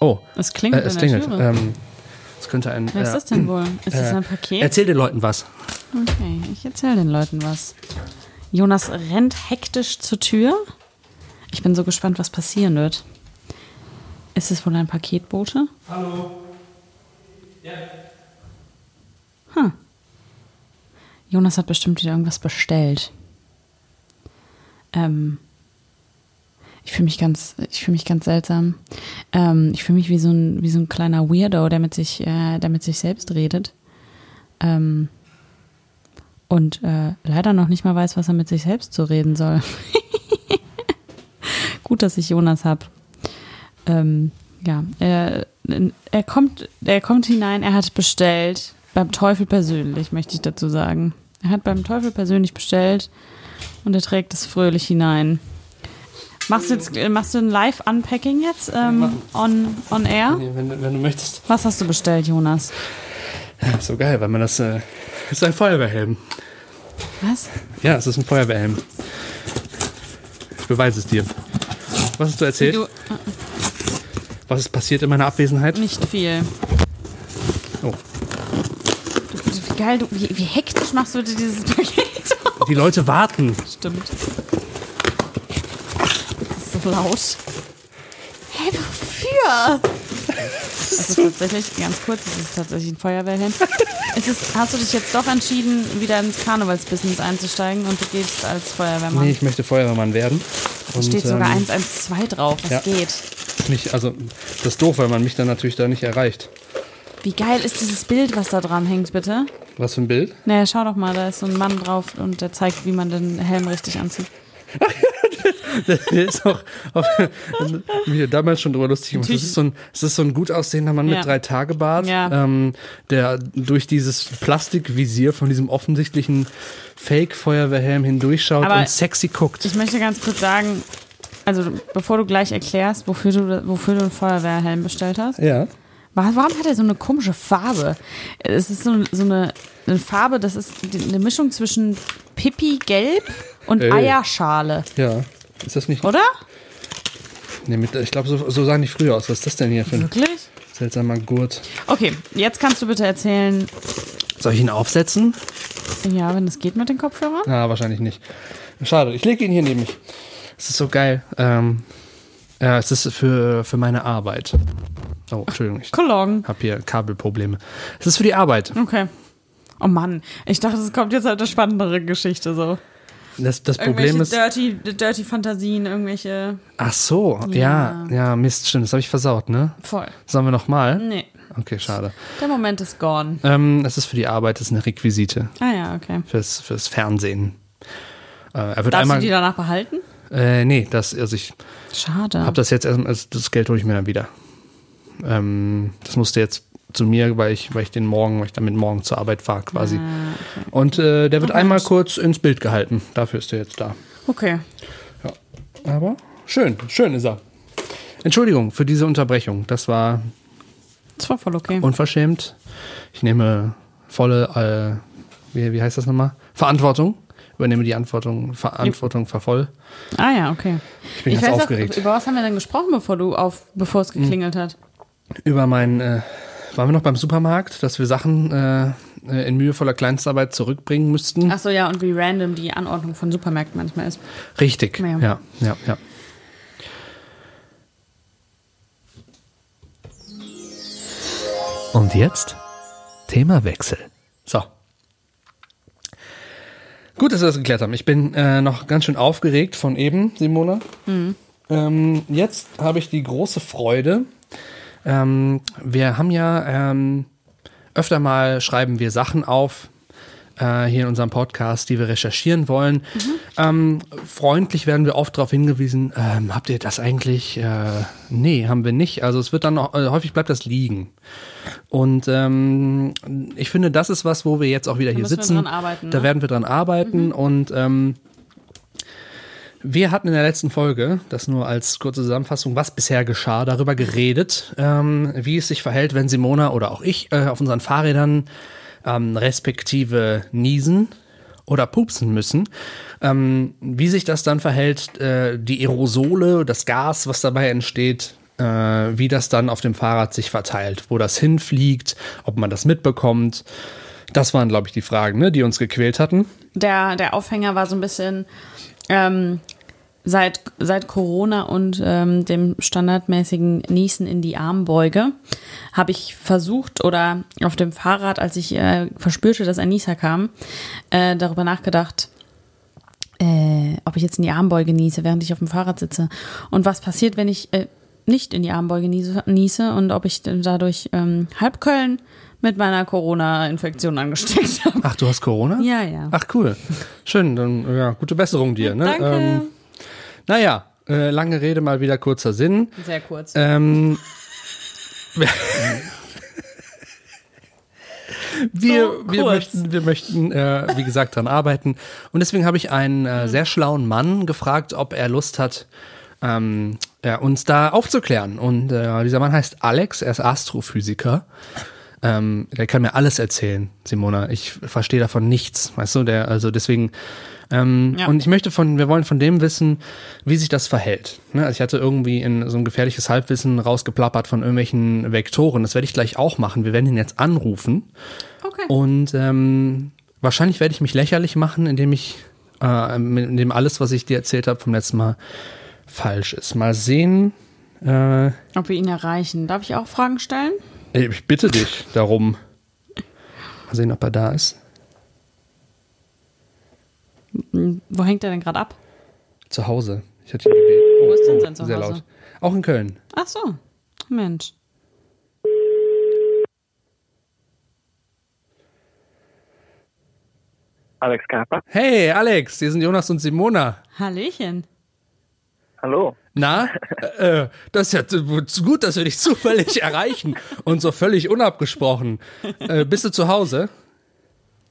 Oh, Es klingelt äh, es klingelt. Türe. Ähm, es könnte ein. Was ist äh, das denn wohl? Ist das äh, ein Paket? Erzähl den Leuten was. Okay, ich erzähle den Leuten was. Jonas rennt hektisch zur Tür. Ich bin so gespannt, was passieren wird. Ist es wohl ein Paketbote? Hallo. Ja. Hm. Jonas hat bestimmt wieder irgendwas bestellt. Ähm. Ich fühle mich ganz, ich fühle mich ganz seltsam. Ähm, ich fühle mich wie so ein, wie so ein kleiner Weirdo, der mit sich, äh, der mit sich selbst redet. Ähm, und äh, leider noch nicht mal weiß, was er mit sich selbst so reden soll. Gut, dass ich Jonas habe. Ähm, ja, er, er, kommt, er kommt hinein, er hat bestellt, beim Teufel persönlich, möchte ich dazu sagen. Er hat beim Teufel persönlich bestellt und er trägt es fröhlich hinein. Machst du, jetzt, äh, machst du ein Live-Unpacking jetzt ähm, on, on air? Nee, Wenn, du- wenn du möchtest. Was hast du bestellt, Jonas? So geil, weil man das. Äh, ist ein Feuerwehrhelm. Was? Ja, es ist ein Feuerwehrhelm. Ich beweise es dir. Was hast du erzählt? Du, Was ist passiert in meiner Abwesenheit? nicht viel. Oh. Du, wie geil, du, wie, wie hektisch machst du dieses Paket? Die Leute warten. Stimmt. Das ist laut. Hä, wofür? Das ist tatsächlich, ganz kurz, das ist tatsächlich ein Feuerwehrhelm. Ist es, hast du dich jetzt doch entschieden, wieder ins Karnevalsbusiness einzusteigen und du gehst als Feuerwehrmann? Nee, ich möchte Feuerwehrmann werden. Und, Steht sogar ähm, 112 drauf, was ja. geht. Nicht, also, das ist doof, weil man mich dann natürlich da nicht erreicht. Wie geil ist dieses Bild, was da dran hängt, bitte? Was für ein Bild? Naja, schau doch mal, da ist so ein Mann drauf und der zeigt, wie man den Helm richtig anzieht. Der ist auch, auch mir damals schon drüber lustig gemacht. Das Natürlich. ist so ein, ist so ein gut aussehender Mann Ja. mit drei Tage Bart, Ja. ähm, der durch dieses Plastikvisier von diesem offensichtlichen Fake-Feuerwehrhelm hindurchschaut Aber und sexy guckt. Ich möchte ganz kurz sagen, also bevor du gleich erklärst, wofür du, wofür du einen Feuerwehrhelm bestellt hast, ja. wa- warum hat er so eine komische Farbe? Es ist so, so eine, eine Farbe, das ist eine Mischung zwischen Pipi-Gelb und Ey. Eierschale, Ja. Ist das nicht? oder? Nee, mit, ich glaube, so, so sahen die früher aus. Was ist das denn hier für ein Wirklich? seltsamer Gurt? Okay, jetzt kannst du bitte erzählen, Soll ich ihn aufsetzen? ja, wenn es geht mit den Kopfhörern. Na, wahrscheinlich nicht. Schade, ich lege ihn hier neben mich. Es ist so geil. Ähm, ja, es ist für, für meine Arbeit. Oh, Entschuldigung, ich Cologne. habe hier Kabelprobleme. Es ist für die Arbeit. Okay. Oh Mann, ich dachte, es kommt jetzt halt eine spannendere Geschichte so. Das, das Problem ist. dirty, dirty Fantasien, irgendwelche. Ach so, ja, ja, Mist, stimmt, das habe ich versaut, ne? Voll. Sollen wir nochmal? Nee, Okay, schade. der Moment ist gone. Ähm, es ist für die Arbeit, es ist eine Requisite Ah ja, okay. fürs, fürs Fernsehen. Äh, er wird Darfst einmal. du die danach behalten? Äh, nee, das, also ich Schade. habe das jetzt erst, also das Geld hole ich mir dann wieder. Ähm, das musste jetzt zu mir, weil ich, weil ich den morgen, weil ich damit morgen zur Arbeit fahre quasi. Ah, Und äh, der wird einmal kurz ins Bild gehalten. Dafür ist er jetzt da. okay. Aber schön, schön ist er. Entschuldigung für diese Unterbrechung. Das war Das war voll okay. unverschämt. Ich nehme volle, äh, wie, wie heißt das nochmal? Verantwortung. Übernehme die Verantwortung, Verantwortung für voll. ah ja, okay. Ich bin ganz weiß aufgeregt. Auch, über was haben wir denn gesprochen, bevor du auf, bevor es geklingelt hat? Über mein, äh, waren wir noch beim Supermarkt, dass wir Sachen äh, äh, in mühevoller Kleinstarbeit zurückbringen müssten? Ach so, ja, und wie random die Anordnung von Supermärkten manchmal ist. Richtig, Ja. ja, ja, ja. Und jetzt Themawechsel. So. Gut, dass wir das geklärt haben. Ich bin äh, noch ganz schön aufgeregt von eben, Simona. Ähm, jetzt habe ich die große Freude. Ähm, wir haben ja ähm, öfter mal schreiben wir Sachen auf äh, hier in unserem Podcast, die wir recherchieren wollen. Ähm, freundlich werden wir oft darauf hingewiesen, ähm, habt ihr das eigentlich? Äh, nee, haben wir nicht. Also es wird dann noch, äh, häufig bleibt das liegen. Und ähm, ich finde, das ist was, wo wir jetzt auch wieder hier müssen wir sitzen. dran arbeiten, Da ne? werden wir dran arbeiten und ähm, wir hatten in der letzten Folge, das nur als kurze Zusammenfassung, was bisher geschah, darüber geredet, ähm, wie es sich verhält, wenn Simona oder auch ich äh, auf unseren Fahrrädern ähm, respektive niesen oder pupsen müssen. Ähm, wie sich das dann verhält, äh, die Aerosole, das Gas, was dabei entsteht, äh, wie das dann auf dem Fahrrad sich verteilt, wo das hinfliegt, ob man das mitbekommt. Das waren, glaube ich, die Fragen, ne, die uns gequält hatten. Der, der Aufhänger war so ein bisschen ähm, seit, seit Corona und ähm, dem standardmäßigen Niesen in die Armbeuge habe ich versucht oder auf dem Fahrrad, als ich äh, verspürte, dass ein Nieser kam, äh, darüber nachgedacht, äh, ob ich jetzt in die Armbeuge niese, während ich auf dem Fahrrad sitze. Und was passiert, wenn ich äh, nicht in die Armbeuge niese, niese und ob ich dadurch ähm, halb mit meiner Corona-Infektion angesteckt habe. Ach, du hast Corona? Ja, ja. Ach, cool. Schön, dann ja, gute Besserung dir. Ne? Danke. Ähm, naja, äh, lange Rede, mal wieder kurzer Sinn. Sehr kurz. Ähm, wir, So wir möchten, wir möchten äh, wie gesagt, daran arbeiten. Und deswegen habe ich einen äh, sehr schlauen Mann gefragt, ob er Lust hat, ähm, ja, uns da aufzuklären. Und äh, dieser Mann heißt Alex, er ist Astrophysiker. Ähm, der kann mir alles erzählen, Simona. Ich verstehe davon nichts, weißt du? Der, also deswegen. Ähm, Ja. Und ich möchte von, wir wollen von dem wissen, wie sich das verhält. Ne? Also ich hatte irgendwie in so ein gefährliches Halbwissen rausgeplappert von irgendwelchen Vektoren. Das werde ich gleich auch machen. Wir werden ihn jetzt anrufen. Okay. Und ähm, wahrscheinlich werde ich mich lächerlich machen, indem ich, äh, indem alles, was ich dir erzählt habe vom letzten Mal, falsch ist. Mal sehen. Äh, Ob wir ihn erreichen. Darf ich auch Fragen stellen? Ich bitte dich darum. Mal sehen, ob er da ist. Wo hängt er denn gerade ab? Zu Hause. Ich hatte ihn gebeten. Oh, Wo ist denn oh, sein Sehr Zuhause? laut. Auch in Köln. Ach so. Mensch. Alex Kaper. Hey, Alex, hier sind Jonas und Simona. Hallöchen. Hallo. Na, äh, das ist ja gut, dass wir dich zufällig erreichen und so völlig unabgesprochen. Äh, bist du zu Hause?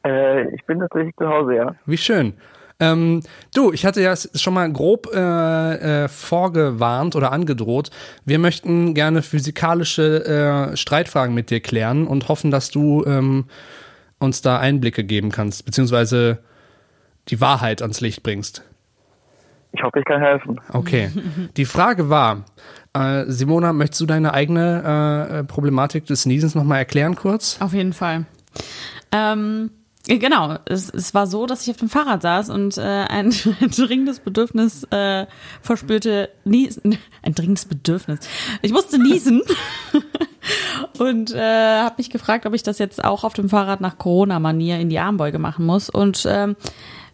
Äh, ich bin tatsächlich zu Hause, ja. Wie schön. Ähm, du, ich hatte ja schon mal grob äh, äh, vorgewarnt oder angedroht. Wir möchten gerne physikalische äh, Streitfragen mit dir klären und hoffen, dass du ähm, uns da Einblicke geben kannst, beziehungsweise die Wahrheit ans Licht bringst. Ich hoffe, ich kann helfen. Okay. Die Frage war, äh, Simona, möchtest du deine eigene äh, Problematik des Niesens nochmal erklären kurz? Auf jeden Fall. Ähm, genau, es, es war so, dass ich auf dem Fahrrad saß und äh, ein, ein dringendes Bedürfnis äh, verspürte, niesen, ein dringendes Bedürfnis. Ich musste niesen und äh, habe mich gefragt, ob ich das jetzt auch auf dem Fahrrad nach Corona-Manier in die Armbeuge machen muss und ähm,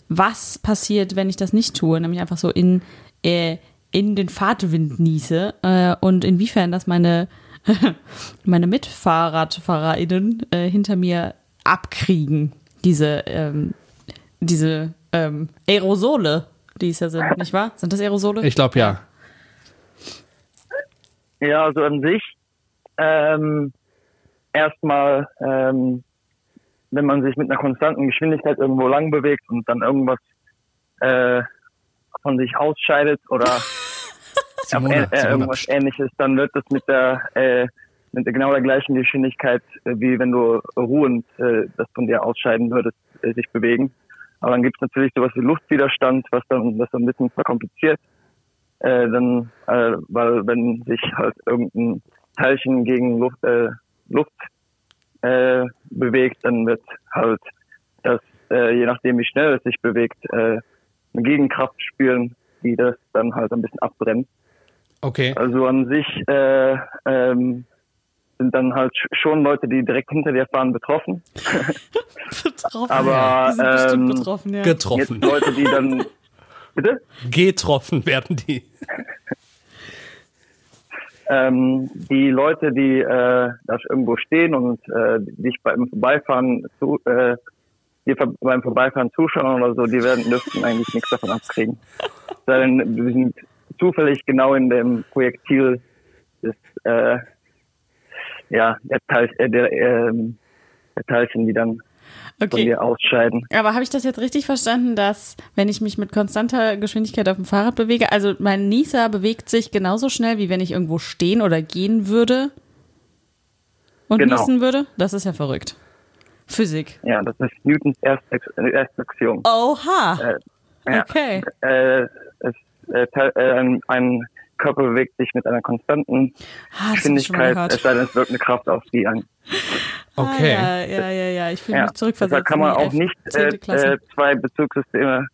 was passiert, wenn ich das nicht tue, nämlich einfach so in äh, in den Fahrtwind niese äh, und inwiefern das meine meine MitfahrradfahrerInnen äh, hinter mir abkriegen, diese, ähm, diese ähm, Aerosole, die es ja sind, nicht wahr? Sind das Aerosole? Ich glaube ja. Ja, also an sich, ähm, erstmal, ähm, wenn man sich mit einer konstanten Geschwindigkeit irgendwo lang bewegt und dann irgendwas äh, von sich ausscheidet oder Simona, äh, äh, irgendwas ähnliches, dann wird das mit der äh, mit genau der gleichen Geschwindigkeit, äh, wie wenn du ruhend äh, das von dir ausscheiden würdest, äh, sich bewegen. Aber dann gibt es natürlich sowas wie Luftwiderstand, was dann das ein bisschen verkompliziert. Äh, dann, äh, weil wenn sich halt irgendein Teilchen gegen Luft, äh, Luft äh, bewegt, dann wird halt das, äh, je nachdem wie schnell es sich bewegt, äh, eine Gegenkraft spüren, die das dann halt ein bisschen abbremst. Okay. Also an sich äh, ähm, sind dann halt sch- schon Leute, die direkt hinter dir fahren, betroffen. betroffen. Aber, Die sind bestimmt ähm, betroffen, ja. Getroffen. Jetzt Leute, die dann bitte? Getroffen werden die. Ähm, die Leute, die äh, da irgendwo stehen und äh, dich beim Vorbeifahren zu, äh, dir ver- beim Vorbeifahren zuschauen oder so, die werden dürften eigentlich nichts davon abkriegen. Denn, wir sind zufällig genau in dem Projektil des äh, ja der, Teil, äh, der, ähm, der Teilchen, die dann von Okay. dir ausscheiden. Aber habe ich das jetzt richtig verstanden, dass wenn ich mich mit konstanter Geschwindigkeit auf dem Fahrrad bewege, also mein Nieser bewegt sich genauso schnell, wie wenn ich irgendwo stehen oder gehen würde und Genau. niesen würde? Das ist ja verrückt. Physik. Ja, das ist Newtons erstes, Axiom. Oha. Äh, ja. Okay. Äh, es, äh, te- äh, ein, Körper bewegt sich mit einer konstanten Ah, Geschwindigkeit, es sei denn, es wirkt eine Kraft auf die ein. Okay. Ah, ja, ja, ja, ja. Ich fühle Ja. mich zurückversetzt. Deshalb kann man auch nicht äh, äh, zwei Bezugssysteme,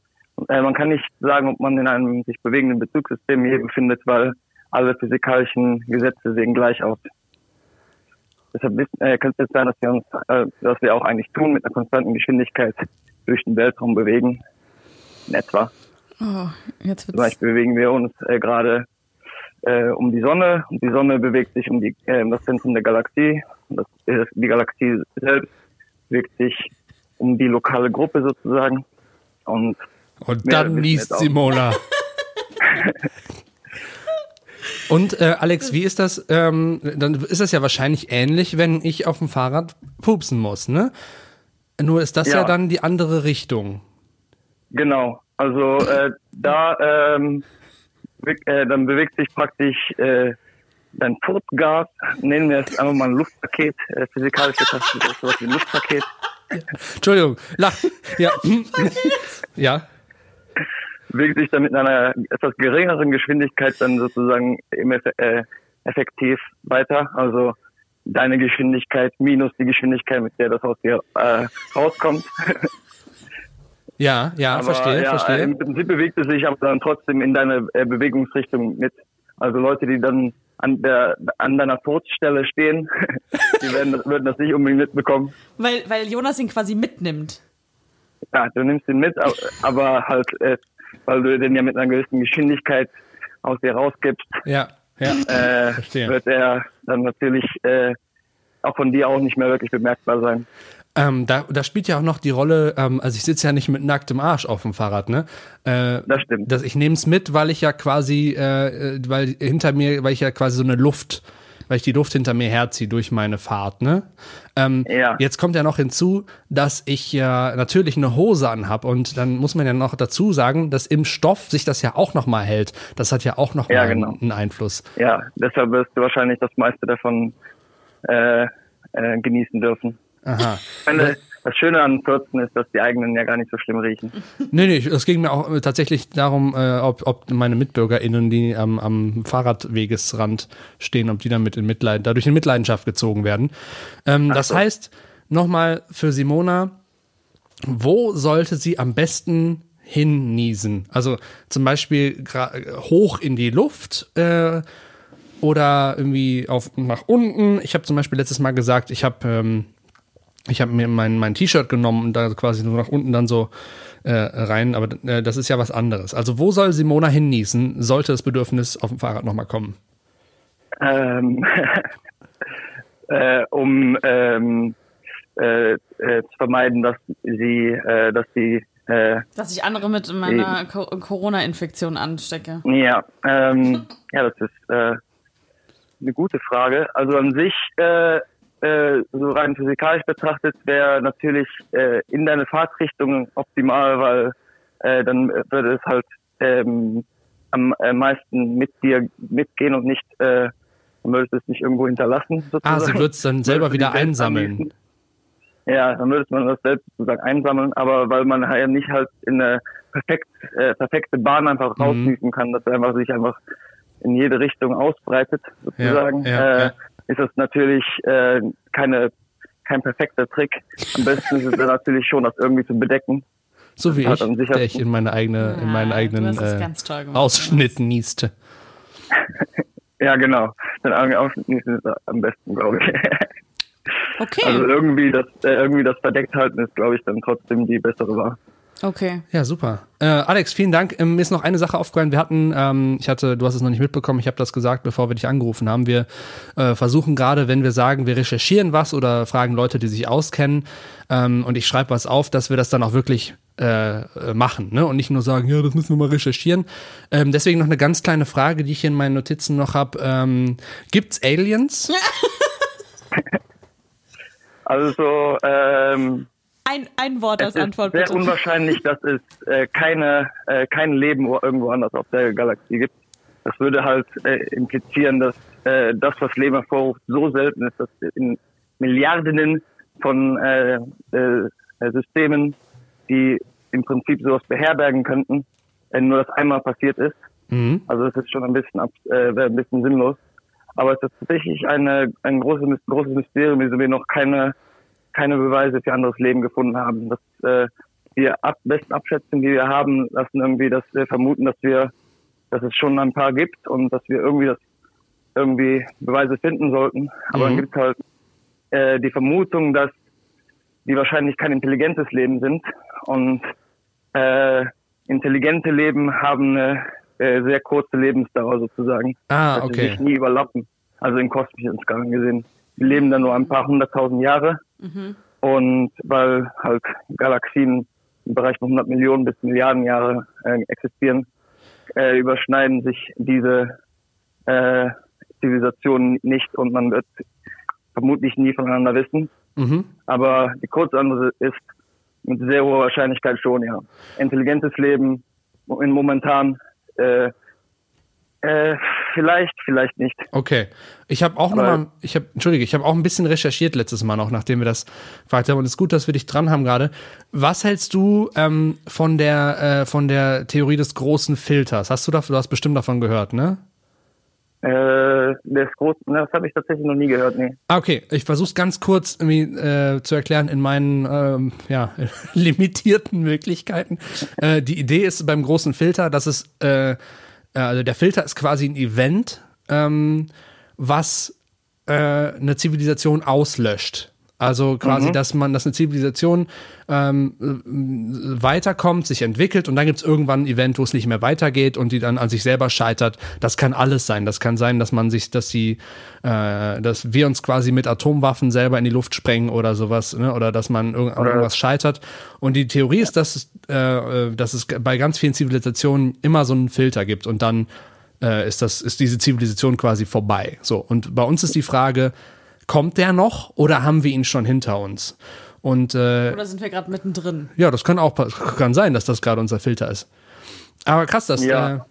äh, man kann nicht sagen, ob man in einem sich bewegenden Bezugssystem hier befindet, weil alle physikalischen Gesetze sehen gleich aus. Deshalb äh, könnte es sein, dass wir uns, äh, was wir auch eigentlich tun, mit einer konstanten Geschwindigkeit durch den Weltraum bewegen. In etwa. Oh, jetzt Zum wird's. Beispiel bewegen wir uns äh, gerade äh, um die Sonne und die Sonne bewegt sich um die, äh, das Zentrum der Galaxie. Das, äh, die Galaxie selbst bewegt sich um die lokale Gruppe sozusagen. Und Und dann auch. Simona. Und äh, Alex, wie ist das? Ähm, dann ist das ja wahrscheinlich ähnlich, wenn ich auf dem Fahrrad pupsen muss, ne? Nur ist das ja, Ja. dann die andere Richtung. Genau, also äh, da ähm, äh, dann bewegt sich praktisch äh, dein Furtgas, nennen wir es einfach mal ein Luftpaket, äh, physikalisch betrachtet ist sowas wie ein Luftpaket. Entschuldigung, lach. Ja. ja. bewegt sich dann mit einer etwas geringeren Geschwindigkeit dann sozusagen im Eff äh, effektiv weiter. Also deine Geschwindigkeit minus die Geschwindigkeit, mit der das aus dir äh, rauskommt. Ja, ja, Aber verstehe, ja, verstehe. Im Prinzip bewegt es sich aber dann trotzdem in deine äh, Bewegungsrichtung mit. Also Leute, die dann an der an deiner Todstelle stehen, die werden das, würden das nicht unbedingt mitbekommen. Weil, weil Jonas ihn quasi mitnimmt. Ja, du nimmst ihn mit, aber- aber halt, äh, weil du den ja mit einer gewissen Geschwindigkeit aus dir rausgibst, Ja, ja. äh, Verstehe. wird er dann natürlich äh, auch von dir auch nicht mehr wirklich bemerkbar sein. Ähm, da, da spielt ja auch noch die Rolle, ähm, also ich sitze ja nicht mit nacktem Arsch auf dem Fahrrad, ne? Äh, Das stimmt. dass ich nehme es mit, weil ich ja quasi, äh, weil hinter mir, weil ich ja quasi so eine Luft, weil ich die Luft hinter mir herziehe durch meine Fahrt, ne? Ähm, Ja. Jetzt kommt ja noch hinzu, dass ich ja natürlich eine Hose anhab und dann muss man ja noch dazu sagen, dass im Stoff sich das ja auch noch mal hält. Das hat ja auch noch Ja, mal genau. einen Einfluss. Ja, deshalb wirst du wahrscheinlich das meiste davon äh, äh, genießen dürfen. Aha. Ich meine, das Schöne an Fürzen ist, dass die eigenen ja gar nicht so schlimm riechen. Nee, nee, es ging mir auch äh, tatsächlich darum, äh, ob, ob meine MitbürgerInnen, die am, am Fahrradwegesrand stehen, ob die damit in Mitleid, dadurch in Mitleidenschaft gezogen werden. Ähm, das so. heißt, nochmal für Simona, wo sollte sie am besten hinniesen? Also zum Beispiel hoch in die Luft äh, oder irgendwie auf nach unten. Ich habe zum Beispiel letztes Mal gesagt, ich habe ähm, ich habe mir mein, mein T-Shirt genommen und da quasi nur nach unten dann so äh, rein, aber äh, das ist ja was anderes. Also wo soll Simona hinniesen, sollte das Bedürfnis auf dem Fahrrad nochmal kommen? Ähm, äh, um ähm, äh, äh, zu vermeiden, dass sie, äh, dass sie, äh, Dass ich andere mit meiner Co Corona-Infektion anstecke. ja, ähm, ja, das ist äh, eine gute Frage. Also an sich, äh, so rein physikalisch betrachtet, wäre natürlich äh, in deine Fahrtrichtung optimal, weil äh, dann würde es halt ähm, am äh, meisten mit dir mitgehen und nicht, äh, dann würdest du es nicht irgendwo hinterlassen. Sozusagen. Ah, sie wird es dann selber Würdest wieder einsammeln. anbieten. Ja, dann würde man das selbst sozusagen einsammeln, aber weil man ja nicht halt in eine perfekt, äh, perfekte Bahn einfach Mhm. rausschießen kann, dass er einfach sich einfach in jede Richtung ausbreitet, sozusagen, Ja, ja, äh, ja. Ist das natürlich äh, keine kein perfekter Trick. Am besten ist es dann natürlich schon, das irgendwie zu bedecken. So wie ich, der ich in meine eigene, in meinen eigenen es äh, gemacht, Ausschnitt nieste. Ja, genau. Den Augen aufschließen ist am besten, glaube ich. Okay, Also irgendwie das äh, irgendwie das verdeckt halten ist, glaube ich, dann trotzdem die bessere Wahl. Okay. Ja, super. Äh, Alex, vielen Dank. Ähm, mir ist noch eine Sache aufgefallen. Wir hatten, ähm, ich hatte, du hast es noch nicht mitbekommen, ich habe das gesagt, bevor wir dich angerufen haben. Wir äh, versuchen gerade, wenn wir sagen, wir recherchieren was oder fragen Leute, die sich auskennen, ähm, und ich schreibe was auf, dass wir das dann auch wirklich äh, äh, machen, ne? Und nicht nur sagen, ja, das müssen wir mal recherchieren. Ähm, deswegen noch eine ganz kleine Frage, die ich hier in meinen Notizen noch habe. Ähm, gibt's Aliens? Also ähm, Ein, ein Wort als es Antwort ist sehr bitte. unwahrscheinlich, dass es äh, keine äh, kein Leben wo- irgendwo anders auf der Galaxie gibt. Das würde halt äh, implizieren, dass äh, das, was Leben hervorruft, so selten ist, dass in Milliarden von äh, äh, Systemen, die im Prinzip sowas beherbergen könnten, äh, nur das einmal passiert ist. Mhm. Also das ist schon ein bisschen, abs- äh, wäre ein bisschen sinnlos. Aber es ist tatsächlich eine, ein großes, großes Mysterium, wieso wir noch keine, keine Beweise für anderes Leben gefunden haben. Das, äh, die ab, besten Abschätzungen, die wir haben, lassen irgendwie das äh, vermuten, dass wir, dass es schon ein paar gibt und dass wir irgendwie das, irgendwie Beweise finden sollten. Aber dann Mhm. gibt es halt äh, die Vermutung, dass die wahrscheinlich kein intelligentes Leben sind und äh, intelligente Leben haben eine äh, sehr kurze Lebensdauer sozusagen. Ah, dass sie okay. sich nie überlappen. Also in kosmischen Skalen gesehen. Die leben dann nur ein paar hunderttausend Jahre. Und weil halt Galaxien im Bereich von 100 Millionen bis Milliarden Jahre äh, existieren, äh, überschneiden sich diese äh, Zivilisationen nicht und man wird vermutlich nie voneinander wissen. Mhm. Aber die Kurzantwort ist mit sehr hoher Wahrscheinlichkeit schon, ja. Intelligentes Leben in momentan äh, äh, vielleicht, vielleicht nicht. Okay. Ich habe auch nochmal, ich habe, entschuldige, ich habe auch ein bisschen recherchiert letztes Mal noch, nachdem wir das gefragt haben. Und es ist gut, dass wir dich dran haben gerade. Was hältst du ähm, von der äh, von der Theorie des großen Filters? Hast du davon, du hast bestimmt davon gehört, ne? Äh, das das habe ich tatsächlich noch nie gehört, nee. Ah, okay. Ich versuche es ganz kurz äh, zu erklären in meinen ähm, ja, limitierten Möglichkeiten. Äh, die Idee ist beim großen Filter, dass es, äh, also der Filter ist quasi ein Event, ähm, was äh, eine Zivilisation auslöscht. Also quasi, dass man, dass eine Zivilisation ähm, äh, weiterkommt, sich entwickelt und dann gibt es irgendwann ein Event, wo es nicht mehr weitergeht und die dann an sich selber scheitert. Das kann alles sein. Das kann sein, dass man sich, dass die, äh, dass wir uns quasi mit Atomwaffen selber in die Luft sprengen oder sowas, ne? oder dass man irg an irgendwas scheitert. Und die Theorie ist, dass es, äh, äh, dass es bei ganz vielen Zivilisationen immer so einen Filter gibt und dann äh, ist das, ist diese Zivilisation quasi vorbei. So. Und bei uns ist die Frage, kommt der noch oder haben wir ihn schon hinter uns? Und äh, Oder sind wir gerade mittendrin? ja, das kann auch kann sein, dass das gerade unser Filter ist. Aber krass, das Ja.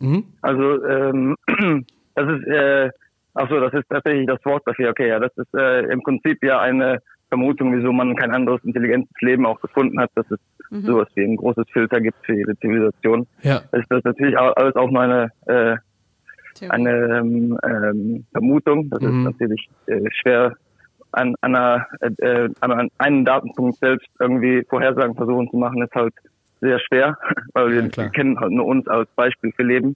äh, Also ähm, das ist äh, ach so, das ist tatsächlich das Wort dafür. Okay, ja, das ist äh, im Prinzip ja eine Vermutung, wieso man kein anderes intelligentes Leben auch gefunden hat, dass es sowas wie ein großes Filter gibt für jede Zivilisation. ja, Das ist das natürlich auch, alles auch nur eine äh. Eine ähm, ähm, Vermutung. Das Mhm. ist natürlich äh, schwer an, an, einer, äh, an einem Datenpunkt selbst irgendwie Vorhersagen versuchen zu machen, ist halt sehr schwer, weil wir, Ja, kennen halt nur uns als Beispiel für Leben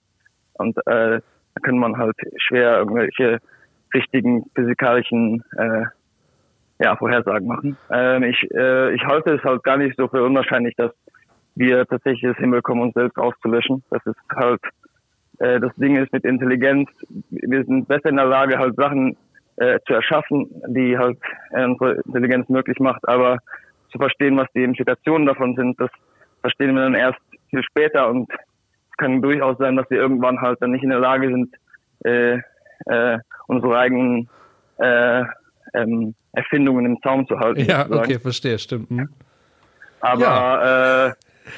und äh, da kann man halt schwer irgendwelche richtigen physikalischen äh, ja, Vorhersagen machen. Ähm, ich, äh, ich halte es halt gar nicht so für unwahrscheinlich, dass wir tatsächlich es hinbekommen, uns selbst auszulöschen. Das ist halt äh, das Ding ist mit Intelligenz, wir sind besser in der Lage, halt Sachen äh, zu erschaffen, die halt äh, unsere Intelligenz möglich macht, aber zu verstehen, was die Implikationen davon sind, das verstehen wir dann erst viel später und es kann durchaus sein, dass wir irgendwann halt dann nicht in der Lage sind, äh, äh, unsere eigenen äh, ähm, Erfindungen im Zaum zu halten. ja, sozusagen. okay, verstehe, stimmt. Hm. Aber äh,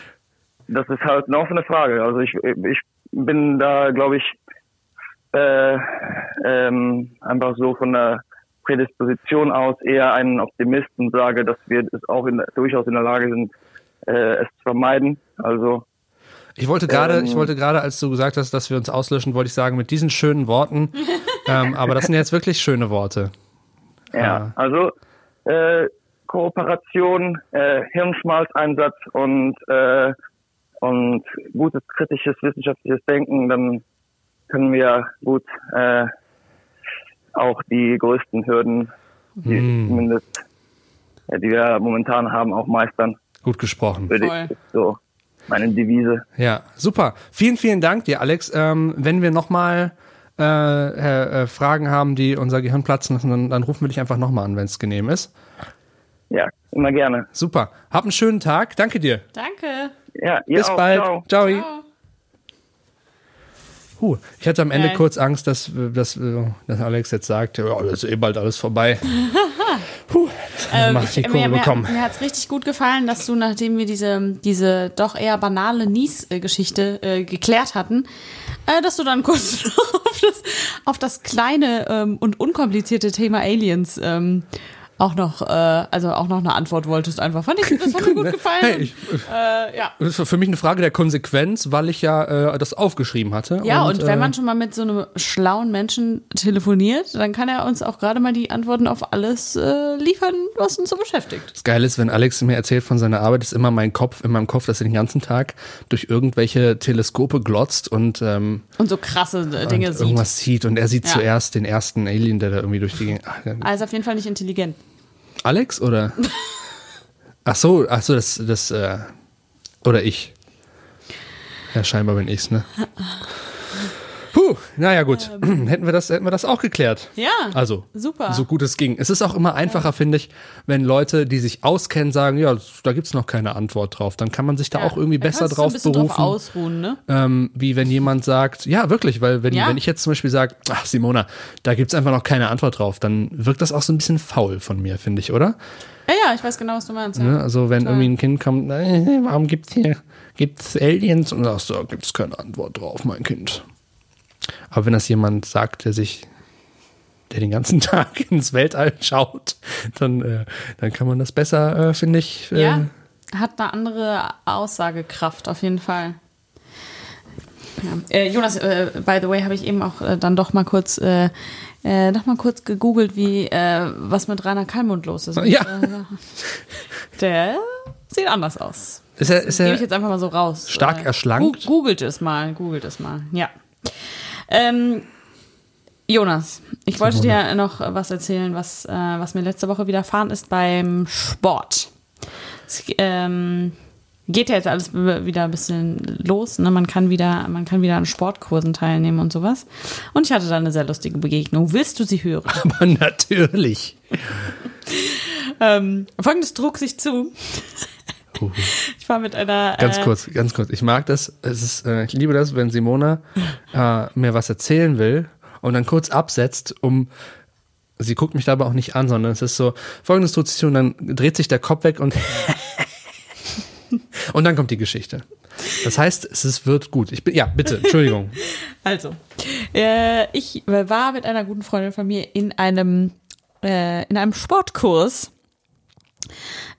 das ist halt eine offene Frage. Also ich, ich bin da, glaube ich, äh, ähm, einfach so von der Prädisposition aus eher ein Optimist und sage, dass wir es auch in, durchaus in der Lage sind, äh, es zu vermeiden. Also Ich wollte gerade, Ähm. ich wollte gerade, als du gesagt hast, dass wir uns auslöschen, wollte ich sagen, mit diesen schönen Worten. ähm, aber das sind jetzt wirklich schöne Worte. Ja, also äh, Kooperation, äh, Hirnschmalzeinsatz und äh, und gutes kritisches wissenschaftliches Denken, dann können wir gut äh, auch die größten Hürden, die Hm. zumindest ja, die wir momentan haben, auch meistern. Gut gesprochen. Würde ich das ist so meine Devise. Ja, super. Vielen, vielen Dank dir, Alex. Ähm, wenn wir nochmal äh, äh, Fragen haben, die unser Gehirn platzen lassen, dann, dann rufen wir dich einfach nochmal an, wenn es genehm ist. Ja, immer gerne. Super. Hab einen schönen Tag. Danke dir. Danke. Ja, ihr Bis auch. bald. Ciao. Ciao. Ciao. Huh, ich hatte am Ende Geil. kurz Angst, dass, dass, dass Alex jetzt sagt, ja, das ist eh bald alles vorbei. Puh, Ähm, mach ich, die mir Kurve mir, bekommen. mir hat es richtig gut gefallen, dass du, nachdem wir diese, diese doch eher banale Nies-Geschichte äh, geklärt hatten, äh, dass du dann kurz auf das, auf das kleine ähm, und unkomplizierte Thema Aliens ähm, auch noch, äh, also auch noch eine Antwort wolltest einfach. Fand ich, das hat mir gut gefallen. Hey, ich, äh, ja. das ist für mich eine Frage der Konsequenz, weil ich ja äh, das aufgeschrieben hatte. Ja, und, wenn äh, man schon mal mit so einem schlauen Menschen telefoniert, dann kann er uns auch gerade mal die Antworten auf alles äh, liefern, was uns so beschäftigt. Das Geile ist, wenn Alex mir erzählt von seiner Arbeit, ist immer mein Kopf, in meinem Kopf, dass er den ganzen Tag durch irgendwelche Teleskope glotzt und, ähm, Und so krasse äh, Dinge und sieht. irgendwas sieht. Und er sieht Ja. zuerst den ersten Alien, der da irgendwie durch die Gegend. Also auf jeden Fall nicht intelligent. Alex oder? Ach so, ach so, das, das, äh, oder ich. Ja, scheinbar bin ich's, ne? Puh, naja gut. hätten, wir das, hätten wir das auch geklärt. Ja. Also, Super. so gut es ging. Es ist auch immer einfacher, finde ich, wenn Leute, die sich auskennen, sagen, ja, da gibt's noch keine Antwort drauf. Dann kann man sich da auch irgendwie Da besser du drauf ein bisschen berufen. Drauf ausruhen, ne? ähm, wie wenn jemand sagt, ja, wirklich, weil wenn, Ja. wenn ich jetzt zum Beispiel sage, ach Simona, da gibt's einfach noch keine Antwort drauf, dann wirkt das auch so ein bisschen faul von mir, finde ich, oder? Ja, ja, ich weiß genau, was du meinst. Ja. Ne? Also wenn Total. irgendwie ein Kind kommt, äh, warum gibt's hier, gibt's Aliens? Und du sagst, da gibt's keine Antwort drauf, mein Kind. Aber wenn das jemand sagt, der sich, der den ganzen Tag ins Weltall schaut, dann, äh, dann kann man das besser, äh, finde ich. Äh, Ja, hat eine andere Aussagekraft auf jeden Fall. Ja. Äh, Jonas, äh, by the way, habe ich eben auch äh, dann doch mal kurz, äh, noch mal kurz gegoogelt, wie äh, was mit Rainer Kallmund los ist. Ja. Der sieht anders aus. Ist er, ist Gebe er ich jetzt einfach mal so raus. stark erschlankt? Googelt es mal, googelt es mal. Ja. Ähm, Jonas, ich wollte dir noch was erzählen, was, äh, was mir letzte Woche widerfahren ist beim Sport. Es ähm, geht ja jetzt alles wieder ein bisschen los. Ne? Man, kann wieder, man kann wieder an Sportkursen teilnehmen und sowas. Und ich hatte da eine sehr lustige Begegnung. Willst du sie hören? aber natürlich. ähm, Folgendes trug sich zu. Ich war mit einer. Ganz äh, kurz, ganz kurz. Ich mag das. Es ist, äh, ich liebe das, wenn Simona äh, mir was erzählen will und dann kurz absetzt, um. Sie guckt mich dabei auch nicht an, sondern es ist so, folgendes tut sich und dann dreht sich der Kopf weg und und dann kommt die Geschichte. Das heißt, es wird gut. Ich bin, ja, bitte, Entschuldigung. Also, äh, ich war mit einer guten Freundin von mir in einem, äh, in einem Sportkurs.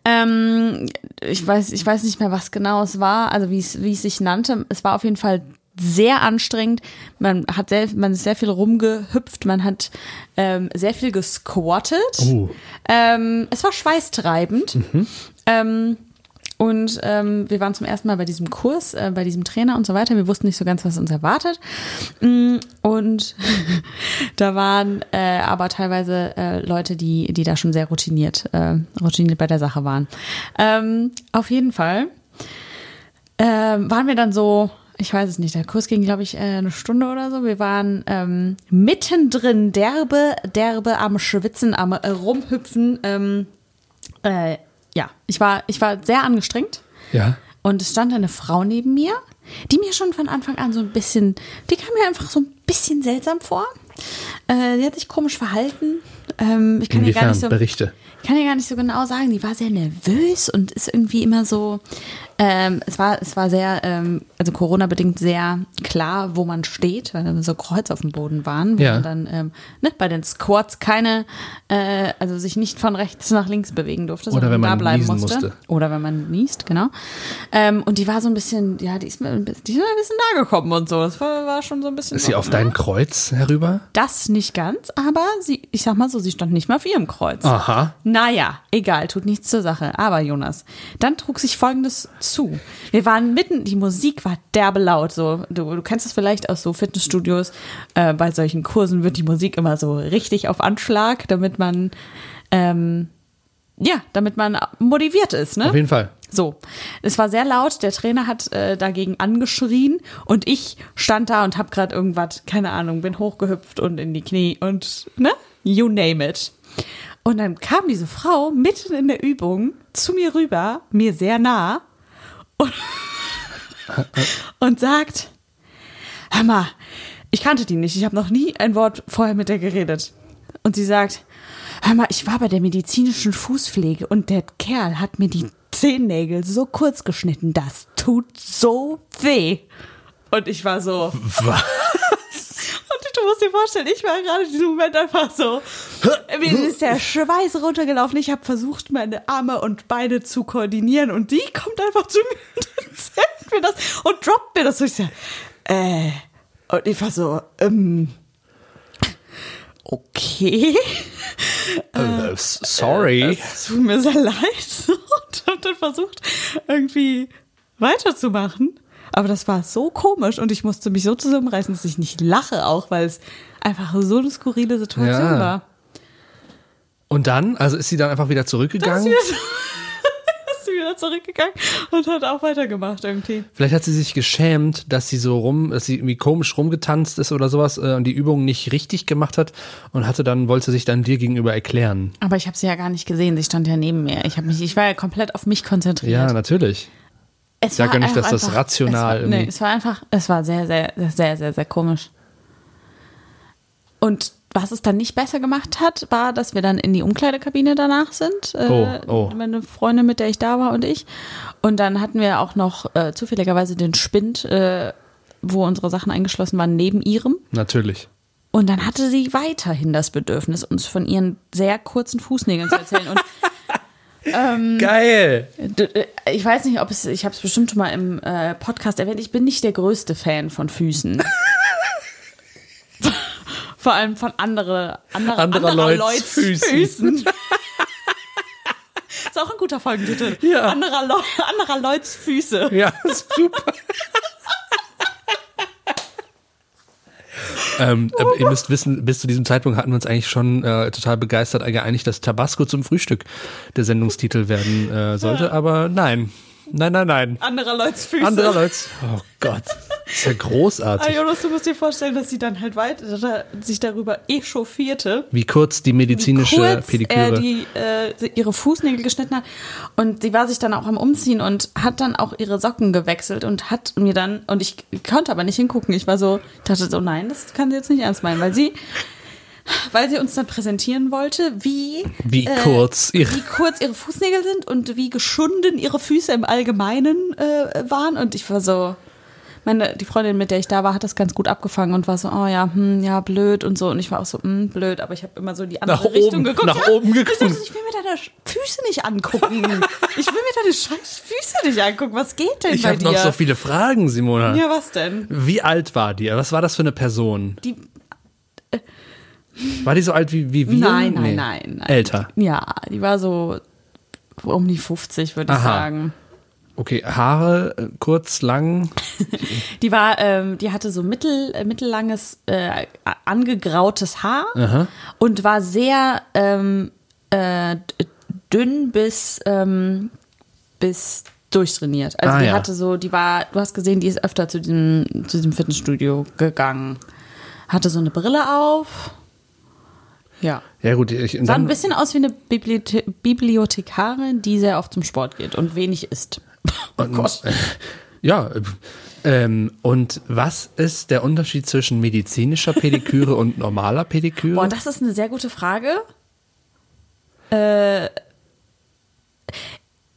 Ähm, ich weiß, ich weiß nicht mehr, was genau es war, also wie es, wie es sich nannte. Es war auf jeden Fall sehr anstrengend. Man hat sehr, man ist sehr viel rumgehüpft, man hat ähm, sehr viel gesquattet. Oh. Ähm, es war schweißtreibend. Ähm, und ähm, wir waren zum ersten Mal bei diesem Kurs, äh, bei diesem Trainer und so weiter. Wir wussten nicht so ganz, was uns erwartet. Mm, Und da waren äh, aber teilweise äh, Leute, die, die da schon sehr routiniert, äh, routiniert bei der Sache waren. Ähm, auf jeden Fall ähm, waren wir dann so, ich weiß es nicht, der Kurs ging, glaube ich, äh, eine Stunde oder so. Wir waren ähm, mittendrin derbe, derbe am Schwitzen, am äh, Rumhüpfen. Ähm, äh, ja, ich war, ich war sehr angestrengt. Ja. Und es stand eine Frau neben mir, die mir schon von Anfang an so ein bisschen, die kam mir einfach so ein bisschen seltsam vor. Äh, die hat sich komisch verhalten. Ähm, ich kann dir gar Inwiefern? nicht so, Berichte. ich kann dir gar nicht so genau sagen. Die war sehr nervös und ist irgendwie immer so. Ähm, es war, es war sehr, ähm, also Corona-bedingt sehr klar, wo man steht, weil so Kreuz auf dem Boden waren, wo Ja. man dann ähm, ne, bei den Squats keine, äh, also sich nicht von rechts nach links bewegen durfte, Oder sondern da bleiben musste. musste. Oder wenn man niest, genau. Ähm, und die war so ein bisschen, ja, die ist mir, ein bisschen- die ist mir ein bisschen nahe gekommen und so. Das war, war schon so ein bisschen. Ist sie auf dein Kreuz herüber? Das nicht ganz, aber sie, ich sag mal so, sie stand nicht mal auf ihrem Kreuz. Aha. Naja, egal, tut nichts zur Sache. Aber Jonas, dann trug sich Folgendes zu. Wir waren mitten, die Musik war derbe laut. So, du, du kennst es vielleicht aus so Fitnessstudios. Äh, bei solchen Kursen wird die Musik immer so richtig auf Anschlag, damit man, ähm, ja, damit man motiviert ist, ne? Auf jeden Fall. So, es war sehr laut. Der Trainer hat äh, dagegen angeschrien und ich stand da und hab gerade irgendwas, keine Ahnung, bin hochgehüpft und in die Knie und ne, you name it. Und dann kam diese Frau mitten in der Übung zu mir rüber, mir sehr nah und, und sagt: mal, ich kannte die nicht. Ich habe noch nie ein Wort vorher mit der geredet. Und sie sagt: Hör mal, ich war bei der medizinischen Fußpflege und der Kerl hat mir die Zehennägel so kurz geschnitten. Das tut so weh. Und ich war so. Du musst dir vorstellen, ich war gerade in diesem Moment einfach so. Mir ist der Schweiß runtergelaufen. Ich habe versucht, meine Arme und Beine zu koordinieren. Und die kommt einfach zu mir und erzählt mir das und droppt mir das. Und ich so, äh. Und ich war so, ähm. Okay. Äh, s- sorry. Es tut mir sehr leid. Und hab dann versucht, irgendwie weiterzumachen. Aber das war so komisch und ich musste mich so zusammenreißen, dass ich nicht lache, auch weil es einfach so eine skurrile Situation Ja. war. Und dann, also ist sie dann einfach wieder zurückgegangen? sie, wieder, dass sie wieder wieder zurückgegangen und hat auch weitergemacht irgendwie. Vielleicht hat sie sich geschämt, dass sie so rum, dass sie irgendwie komisch rumgetanzt ist oder sowas äh, und die Übung nicht richtig gemacht hat und hatte dann, wollte sich dann dir gegenüber erklären. Aber ich habe sie ja gar nicht gesehen. Sie stand ja neben mir. Ich habe mich, ich war ja komplett auf mich konzentriert. Ja, natürlich. Es sag ja nicht, dass auch das rational es war, nee, es war einfach, es war sehr, sehr, sehr, sehr, sehr komisch. Und was es dann nicht besser gemacht hat, war, dass wir dann in die Umkleidekabine danach sind. Äh, Oh, oh. Meine Freundin, mit der ich da war und ich. Und dann hatten wir auch noch äh, zufälligerweise den Spind, äh, wo unsere Sachen eingeschlossen waren, neben ihrem. Natürlich. Und dann hatte sie weiterhin das Bedürfnis, uns von ihren sehr kurzen Fußnägeln zu erzählen. Und Geil! D- äh, Ich weiß nicht, ob es, ich habe es bestimmt schon mal im äh, Podcast erwähnt, ich bin nicht der größte Fan von Füßen. Vor allem von andere, andere, Anderer anderer, Leuts Leuts Füßen. Füßen. Ist auch ein guter Folgentitel. Ja. Anderer, Leu anderer Leuts Füße. Ja, super. ähm, aber ihr müsst wissen, bis zu diesem Zeitpunkt hatten wir uns eigentlich schon äh, total begeistert geeinigt, dass Tabasco zum Frühstück der Sendungstitel werden äh, sollte, aber nein. Nein, nein, nein. Anderer Leuts Füße. Andere Leute. Oh Gott. Das ist ja Ah, großartig. Jonas, du musst dir vorstellen, dass sie dann halt weiter sich darüber echauffierte. Wie kurz die medizinische kurz Pediküre. er die, äh, ihre Fußnägel geschnitten hat. Und sie war sich dann auch am Umziehen und hat dann auch ihre Socken gewechselt und hat mir dann, und ich konnte aber nicht hingucken. Ich war so, dachte so, nein, das kann sie jetzt nicht ernst meinen, weil sie, weil sie uns dann präsentieren wollte, wie, Wie kurz ihre- wie kurz ihre Fußnägel sind und wie geschunden ihre Füße im Allgemeinen äh, waren. Und ich war so, meine, die Freundin, mit der ich da war, hat das ganz gut abgefangen und war so, oh ja, hm, ja, blöd und so. Und ich war auch so, hm, blöd, aber ich habe immer so die andere Nach Richtung oben, geguckt. nach ja, oben geguckt. Ich, dachte, ich will mir deine Füße nicht angucken. ich will mir deine scheiß Füße nicht angucken. Was geht denn Ich bei habe dir? noch so viele Fragen, Simona. ja, was denn? Wie alt war die? Was war das für eine Person? Die, War die so alt wie, wie wir? nein, nein, Nee. nein, nein. Älter. Ja, die war so um die 50, würde ich sagen. Okay, Haare äh, kurz, lang. Die war, ähm, die hatte so mittel, äh, mittellanges, äh, angegrautes Haar und war sehr ähm, äh, dünn bis, ähm, bis durchtrainiert. Also Ah, die ja. hatte so, die war, du hast gesehen, die ist öfter zu diesem, zu diesem Fitnessstudio gegangen. Hatte so eine Brille auf. Ja. Ja gut, ich, Sah ein bisschen aus wie eine Bibliothe Bibliothekarin, die sehr oft zum Sport geht und wenig isst. Oh Gott. ja, äh, ähm, und was ist der Unterschied zwischen medizinischer Pediküre und normaler Pediküre? Boah, das ist eine sehr gute Frage. Äh,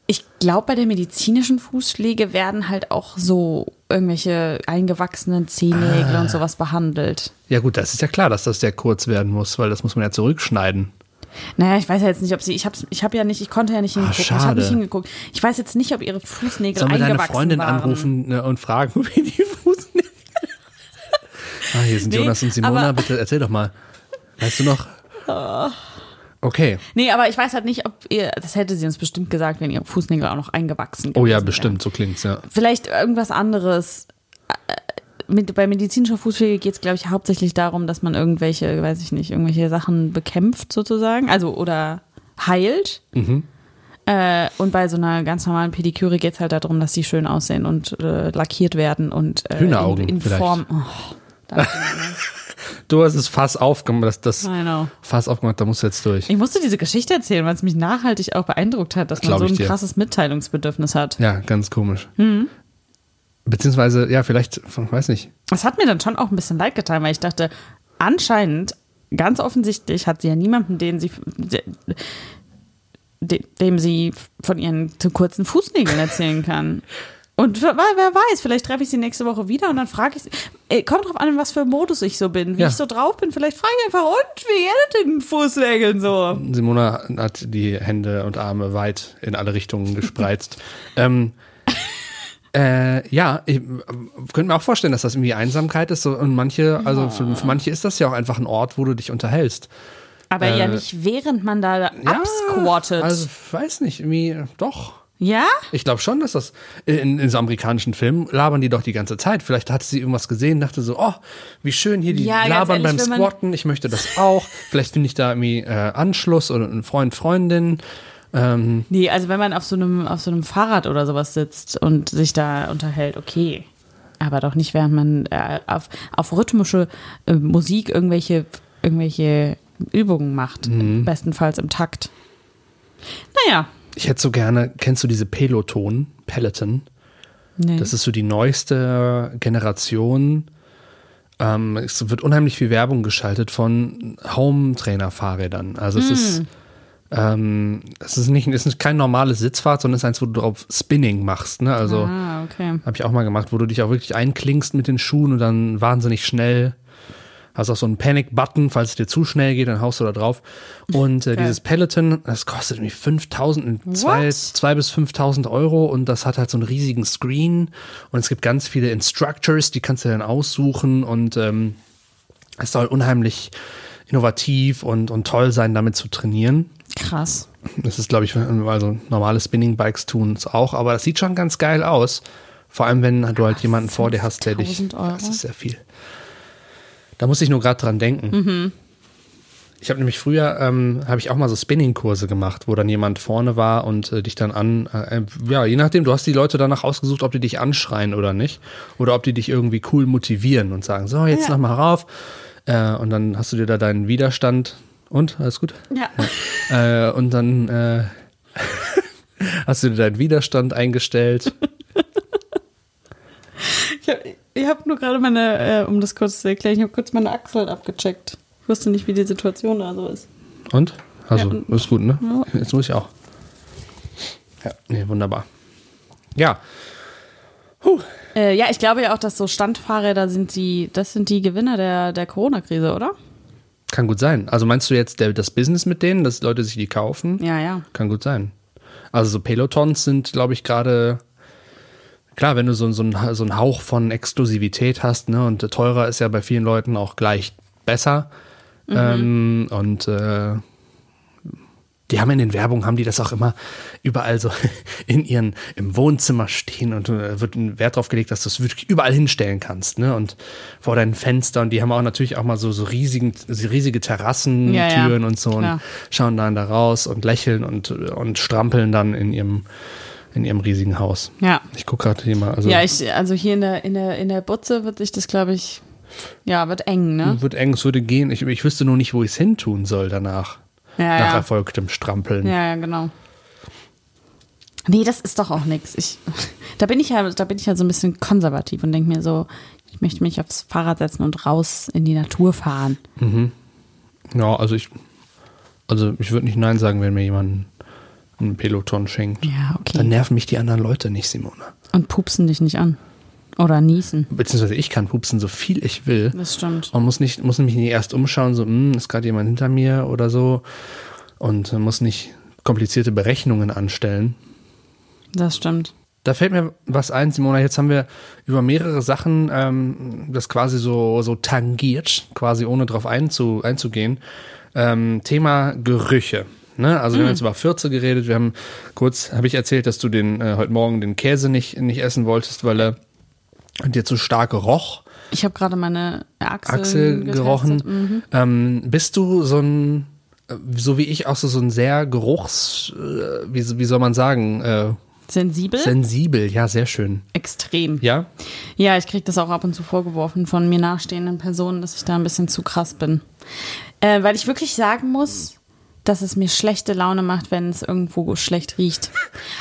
ich glaube, bei der medizinischen Fußpflege werden halt auch so irgendwelche eingewachsenen Zehennägel Ah. und sowas behandelt. ja gut, das ist ja klar, dass das sehr kurz werden muss, weil das muss man ja zurückschneiden. Naja, ich weiß ja jetzt nicht, ob sie. Ich habe ich hab ja nicht, ich konnte ja nicht hingucken. ich habe Ah, nicht hingeguckt. Ich weiß jetzt nicht, ob ihre Fußnägel Sollen wir deine Freundin waren. anrufen ne, und fragen, wie die Fußnägel... ah, hier sind Nee, Jonas und Simona, bitte erzähl doch mal. Weißt du noch? Okay. Nee, aber ich weiß halt nicht, ob ihr. Das hätte sie uns bestimmt gesagt, wenn ihre Fußnägel auch noch eingewachsen Oh ja, bestimmt, so klingt's, ja. vielleicht irgendwas anderes. Mit, bei medizinischer Fußpflege geht es, glaube ich, hauptsächlich darum, dass man irgendwelche, weiß ich nicht, irgendwelche Sachen bekämpft sozusagen, also oder heilt. Mhm. Äh, und bei so einer ganz normalen Pediküre geht es halt darum, dass sie schön aussehen und äh, lackiert werden und äh, Hühneraugen in, in. Form. Oh. Du hast es Fass aufgemacht, das, das. Fass aufgemacht, da musst du jetzt durch. Ich musste diese Geschichte erzählen, weil es mich nachhaltig auch beeindruckt hat, dass man Glaub so ein krasses Mitteilungsbedürfnis hat. Ja, ganz komisch. Mhm. Beziehungsweise, ja, vielleicht, weiß nicht. Das hat mir dann schon auch ein bisschen leid getan, weil ich dachte, anscheinend, ganz offensichtlich, hat sie ja niemanden, den sie, de- dem sie von ihren zu kurzen Fußnägeln erzählen kann. Und wer, wer weiß, vielleicht treffe ich sie nächste Woche wieder und dann frage ich sie. Ey, kommt drauf an, in was für Modus ich so bin, wie Ja. ich so drauf bin. Vielleicht frage ich einfach, und wie es den Fußnägeln so? Simona hat die Hände und Arme weit in alle Richtungen gespreizt. ähm, äh, ja, ich äh, könnte mir auch vorstellen, dass das irgendwie Einsamkeit ist. So, und manche, also für, für manche ist das ja auch einfach ein Ort, wo du dich unterhältst. Aber ja nicht, während man da Äh, Ja, absquattet. Also, weiß nicht, irgendwie, doch. ja? Ich glaube schon, dass das in, in so amerikanischen Filmen labern die doch die ganze Zeit. Vielleicht hatte sie irgendwas gesehen, dachte so, oh, wie schön hier die Ja, labern ehrlich, beim Squatten, ich möchte das auch. Vielleicht finde ich da irgendwie äh, Anschluss oder einen Freund, Freundin. Ähm, Nee, also wenn man auf so einem, auf so einem Fahrrad oder sowas sitzt und sich da unterhält, okay. Aber doch nicht, während man äh, auf, auf rhythmische äh, Musik irgendwelche, irgendwelche Übungen macht. Bestenfalls im Takt. Naja. ich hätte so gerne, kennst du diese Peloton, Peloton? Nee. Das ist so die neueste Generation. Ähm, es wird unheimlich viel Werbung geschaltet von Home-Trainer-Fahrrädern. Also es ist, ähm, es ist nicht, es ist kein normales Sitzfahrt, sondern es ist eins, wo du drauf Spinning machst. Ne? Also ah, okay. habe ich auch mal gemacht, wo du dich auch wirklich einklingst mit den Schuhen und dann wahnsinnig schnell. Hast auch so einen Panic-Button, falls es dir zu schnell geht, dann haust du da drauf. Und äh, dieses Peloton, das kostet irgendwie 5000, zwei, zwei bis 5000 Euro und das hat halt so einen riesigen Screen und es gibt ganz viele Instructors, die kannst du dann aussuchen und ähm, es soll unheimlich innovativ und, und toll sein, damit zu trainieren. Krass. Das ist, glaube ich, also normale Spinning-Bikes tun es auch, aber das sieht schon ganz geil aus. Vor allem, wenn du halt jemanden vor dir hast, der dich. 5000 Euro. Das ist sehr viel. Da muss ich nur gerade dran denken. Ich habe nämlich früher, ähm, habe ich auch mal so Spinning-Kurse gemacht, wo dann jemand vorne war und äh, dich dann an, äh, ja, je nachdem, du hast die Leute danach ausgesucht, ob die dich anschreien oder nicht. Oder ob die dich irgendwie cool motivieren und sagen, so, jetzt noch mal rauf. Äh, und dann hast du dir da deinen Widerstand. Und, alles gut? Ja. Äh, und dann äh, hast du dir deinen Widerstand eingestellt. Ich habe hab nur gerade meine, äh, um das kurz zu erklären, ich habe kurz meine Achsel abgecheckt. Ich wusste nicht, wie die Situation da so ist. Und? Also, Ja. ist gut, ne? Ja. Jetzt muss ich auch. Ja, nee, wunderbar. Ja, Äh, ja, ich glaube ja auch, dass so Standfahrräder sind die, das sind die Gewinner der, der Corona-Krise, oder? Kann gut sein. Also meinst du jetzt der, das Business mit denen, dass Leute sich die kaufen? Ja, ja. Kann gut sein. Also so Pelotons sind, glaube ich, gerade klar, wenn du so, so, ein, so einen Hauch von Exklusivität hast, ne, und teurer ist ja bei vielen Leuten auch gleich besser. Ähm, und äh, die haben in den Werbungen, haben die das auch immer überall so in ihren, im Wohnzimmer stehen und äh, wird ein Wert drauf gelegt, dass du es wirklich überall hinstellen kannst, ne? Und vor deinen Fenstern, die haben auch natürlich auch mal so, so riesigen, so riesige Terrassentüren Ja, ja, und so klar. und schauen dann da raus und lächeln und, und strampeln dann in ihrem, in ihrem riesigen Haus. Ja. Ich gucke gerade hier mal, also Ja, ich, also hier in der, in der, in der Butze wird sich das, glaube ich, ja, wird eng, ne? wird eng, es würde gehen. Ich, ich wüsste nur nicht, wo ich es hin tun soll danach. Ja, nach ja. erfolgtem Strampeln. Ja, ja, genau. Nee, das ist doch auch nichts. Ich, da bin ich ja, da bin ich ja so ein bisschen konservativ und denke mir so, ich möchte mich aufs Fahrrad setzen und raus in die Natur fahren. Ja, also ich, also ich würde nicht Nein sagen, wenn mir jemand einen Peloton schenkt. Ja, okay. Dann nerven mich die anderen Leute nicht, Simone. Und pupsen dich nicht an. Oder niesen. Beziehungsweise ich kann pupsen, so viel ich will. Das stimmt. Man muss nicht, muss mich nicht erst umschauen, so, hm, ist gerade jemand hinter mir oder so. Und muss nicht komplizierte Berechnungen anstellen. Das stimmt. Da fällt mir was ein, Simona. Jetzt haben wir über mehrere Sachen ähm, das quasi so, so tangiert, quasi ohne drauf einzu, einzugehen. Ähm, Thema Gerüche. Ne? Also wir haben jetzt über Fürze geredet. Wir haben kurz, habe ich erzählt, dass du den äh, heute Morgen den Käse nicht, nicht essen wolltest, weil er dir zu stark roch. Ich habe gerade meine Achsel, Achsel gerochen. Mhm. Ähm, bist du so ein, äh, so wie ich auch so, so ein sehr Geruchs, äh, wie, wie soll man sagen, äh, Sensibel? sensibel, ja, sehr schön. Extrem. Ja? Ja, ich kriege das auch ab und zu vorgeworfen von mir nahestehenden Personen, dass ich da ein bisschen zu krass bin. Äh, weil ich wirklich sagen muss, dass es mir schlechte Laune macht, wenn es irgendwo schlecht riecht.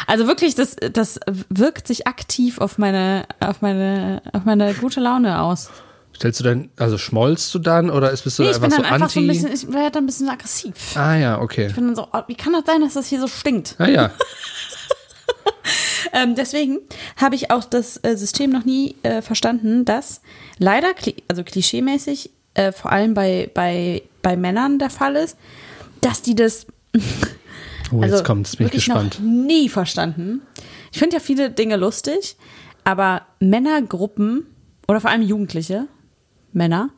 Also wirklich, das, das wirkt sich aktiv auf meine, auf meine, auf meine gute Laune aus. Stellst du dann, also schmollst du dann oder ist, bist du Nee, einfach bin so dann einfach so anti? ein bisschen, ich werde dann ein bisschen aggressiv. ah ja, okay. Ich bin dann so, oh, wie kann das sein, dass das hier so stinkt? Ah ja, Ähm, deswegen habe ich auch das äh, System noch nie äh, verstanden, dass leider, also klischeemäßig, äh, vor allem bei, bei, bei Männern der Fall ist, dass die das oh, jetzt also kommt, jetzt bin ich gespannt. noch nie verstanden. Ich finde ja viele Dinge lustig, aber Männergruppen oder vor allem Jugendliche Männer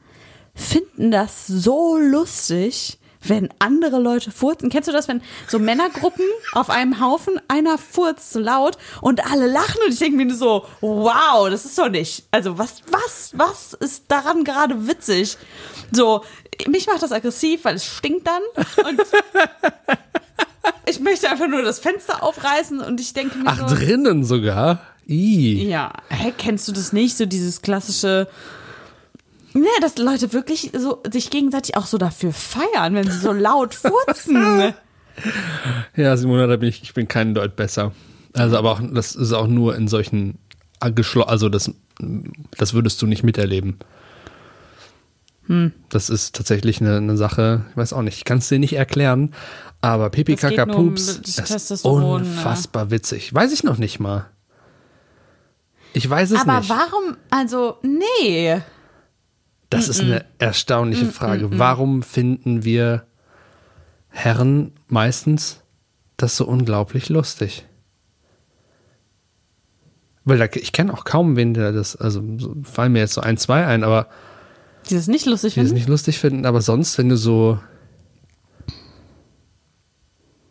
finden das so lustig, wenn andere Leute furzen. Kennst du das, wenn so Männergruppen auf einem Haufen, einer furzt so laut und alle lachen und ich denke mir nur so, wow, das ist doch nicht. Also was, was, was ist daran gerade witzig? So, mich macht das aggressiv, weil es stinkt dann und Ich möchte einfach nur das Fenster aufreißen und ich denke mir Ach, so. drinnen sogar? I. Ja, hä, kennst du das nicht? So dieses klassische. Ne, dass Leute wirklich so sich gegenseitig auch so dafür feiern, wenn sie so laut furzen. Ja, Simona, da bin ich, ich bin keinen Deut besser. Also, aber auch, das ist auch nur in solchen geschlo also das, das würdest du nicht miterleben. Hm. Das ist tatsächlich eine, eine Sache, ich weiß auch nicht, ich kann es dir nicht erklären, aber Pipi Das Kaka um Pups das ist ne? unfassbar witzig. Weiß ich noch nicht mal. Ich weiß es Aber nicht. warum, also, nee. Das ist eine erstaunliche Frage. Warum finden wir Herren meistens das so unglaublich lustig? Weil da, ich kenne auch kaum wen, der das, also so, fallen mir jetzt so ein, zwei ein, aber Die das nicht lustig die es finden? nicht lustig finden. Aber sonst, wenn du so,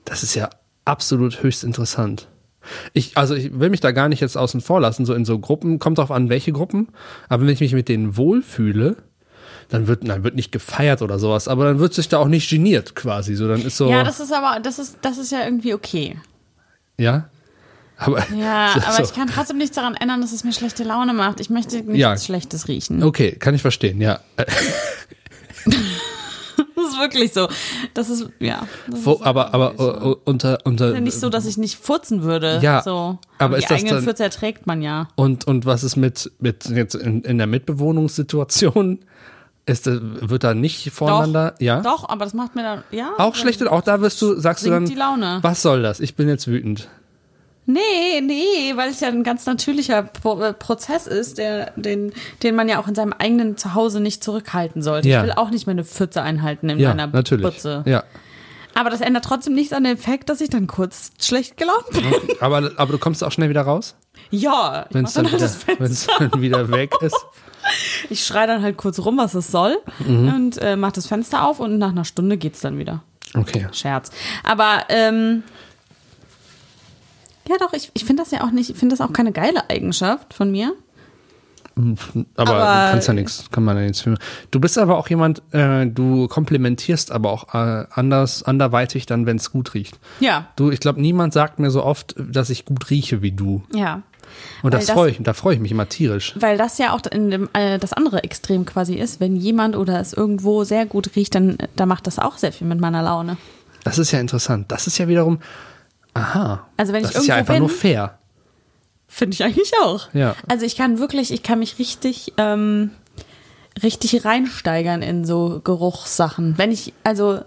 das ist ja absolut höchst interessant. Ich, also ich will mich da gar nicht jetzt außen vor lassen, so in so Gruppen, kommt drauf an, welche Gruppen, aber wenn ich mich mit denen wohlfühle, dann wird, dann wird nicht gefeiert oder sowas, aber dann wird sich da auch nicht geniert quasi, so dann ist so, Ja, das ist aber, das ist, das ist ja irgendwie okay. ja, aber, Ja, so, aber so. ich kann trotzdem nichts daran ändern, dass es mir schlechte Laune macht. Ich möchte nichts Ja. Schlechtes riechen. okay, kann ich verstehen, ja. Äh, Das ist wirklich so. Das ist, ja. Das Wo, ist aber, aber äh, unter, unter, ja nicht so, dass ich nicht furzen würde. Ja, so. aber die ist das eigenen dann- Furze erträgt man ja. Und, und was ist mit, mit jetzt in, in der Mitbewohnungssituation? Ist, das- wird da nicht voreinander? Doch, ja. Doch, aber das macht mir dann, ja. Auch schlecht, auch da wirst du, sagst du dann, die Laune. was soll das? Ich bin jetzt wütend. Nee, nee, weil es ja ein ganz natürlicher Pro äh, Prozess ist, der, den, den man ja auch in seinem eigenen Zuhause nicht zurückhalten sollte. Ja. Ich will auch nicht meine Pfütze einhalten in Ja, meiner natürlich. Putze. Ja. Aber das ändert trotzdem nichts an dem Fakt, dass ich dann kurz schlecht gelaunt bin. Aber, aber du kommst auch schnell wieder raus, Ja, wenn es dann, dann halt wieder, dann wieder weg ist. Ich schreie dann halt kurz rum, was es soll Mhm. und äh, mach das Fenster auf und nach einer Stunde geht's dann wieder. Okay. Scherz. Aber ähm, ja doch, ich, ich finde das ja auch nicht, ich finde das auch keine geile Eigenschaft von mir. Aber, Aber- du kannst ja nichts, kann man ja nichts für. Du bist aber auch jemand, äh, du komplementierst aber auch äh, anders, anderweitig dann, wenn es gut riecht. Ja, Du, ich glaube, niemand sagt mir so oft, dass ich gut rieche wie du. ja. Und das das- freue ich, da freue ich mich immer tierisch. Weil das ja auch in dem, äh, das andere Extrem quasi ist, wenn jemand oder es irgendwo sehr gut riecht, dann äh, da macht das auch sehr viel mit meiner Laune. Das ist ja interessant. Das ist ja wiederum, aha. Also wenn das ich ist ja irgendwo einfach nur bin- fair. Finde ich eigentlich auch. Ja. Also ich kann wirklich, ich kann mich richtig, ähm, richtig reinsteigern in so Geruchssachen. Wenn ich, also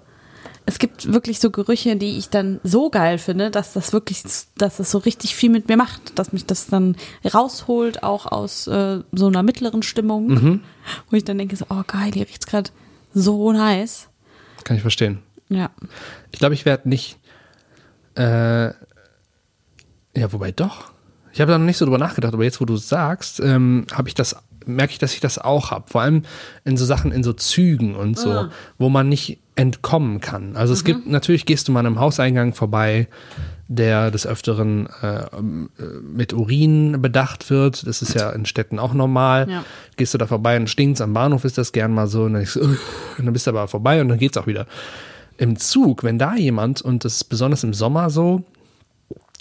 es gibt wirklich so Gerüche, die ich dann so geil finde, dass das wirklich, dass das so richtig viel mit mir macht, dass mich das dann rausholt, auch aus äh, so einer mittleren Stimmung, Mhm. wo ich dann denke so, oh geil, hier riecht's gerade so nice. Kann ich verstehen. Ja. Ich glaube, ich werde nicht. Äh, ja, wobei doch. Ich habe da noch nicht so drüber nachgedacht, aber jetzt, wo du sagst, ähm, habe ich das, merke ich, dass ich das auch habe. Vor allem in so Sachen, in so Zügen und so, Ah. wo man nicht entkommen kann. Also Mhm. es gibt, natürlich gehst du mal an einem Hauseingang vorbei, der des Öfteren äh, äh, mit Urin bedacht wird. Das ist ja in Städten auch normal. Ja. Gehst du da vorbei und stinkt's. Am Bahnhof ist das gern mal so. Und dann, "Ugh", und dann bist du aber vorbei und dann geht's auch wieder. Im Zug, wenn da jemand, und das ist besonders im Sommer so,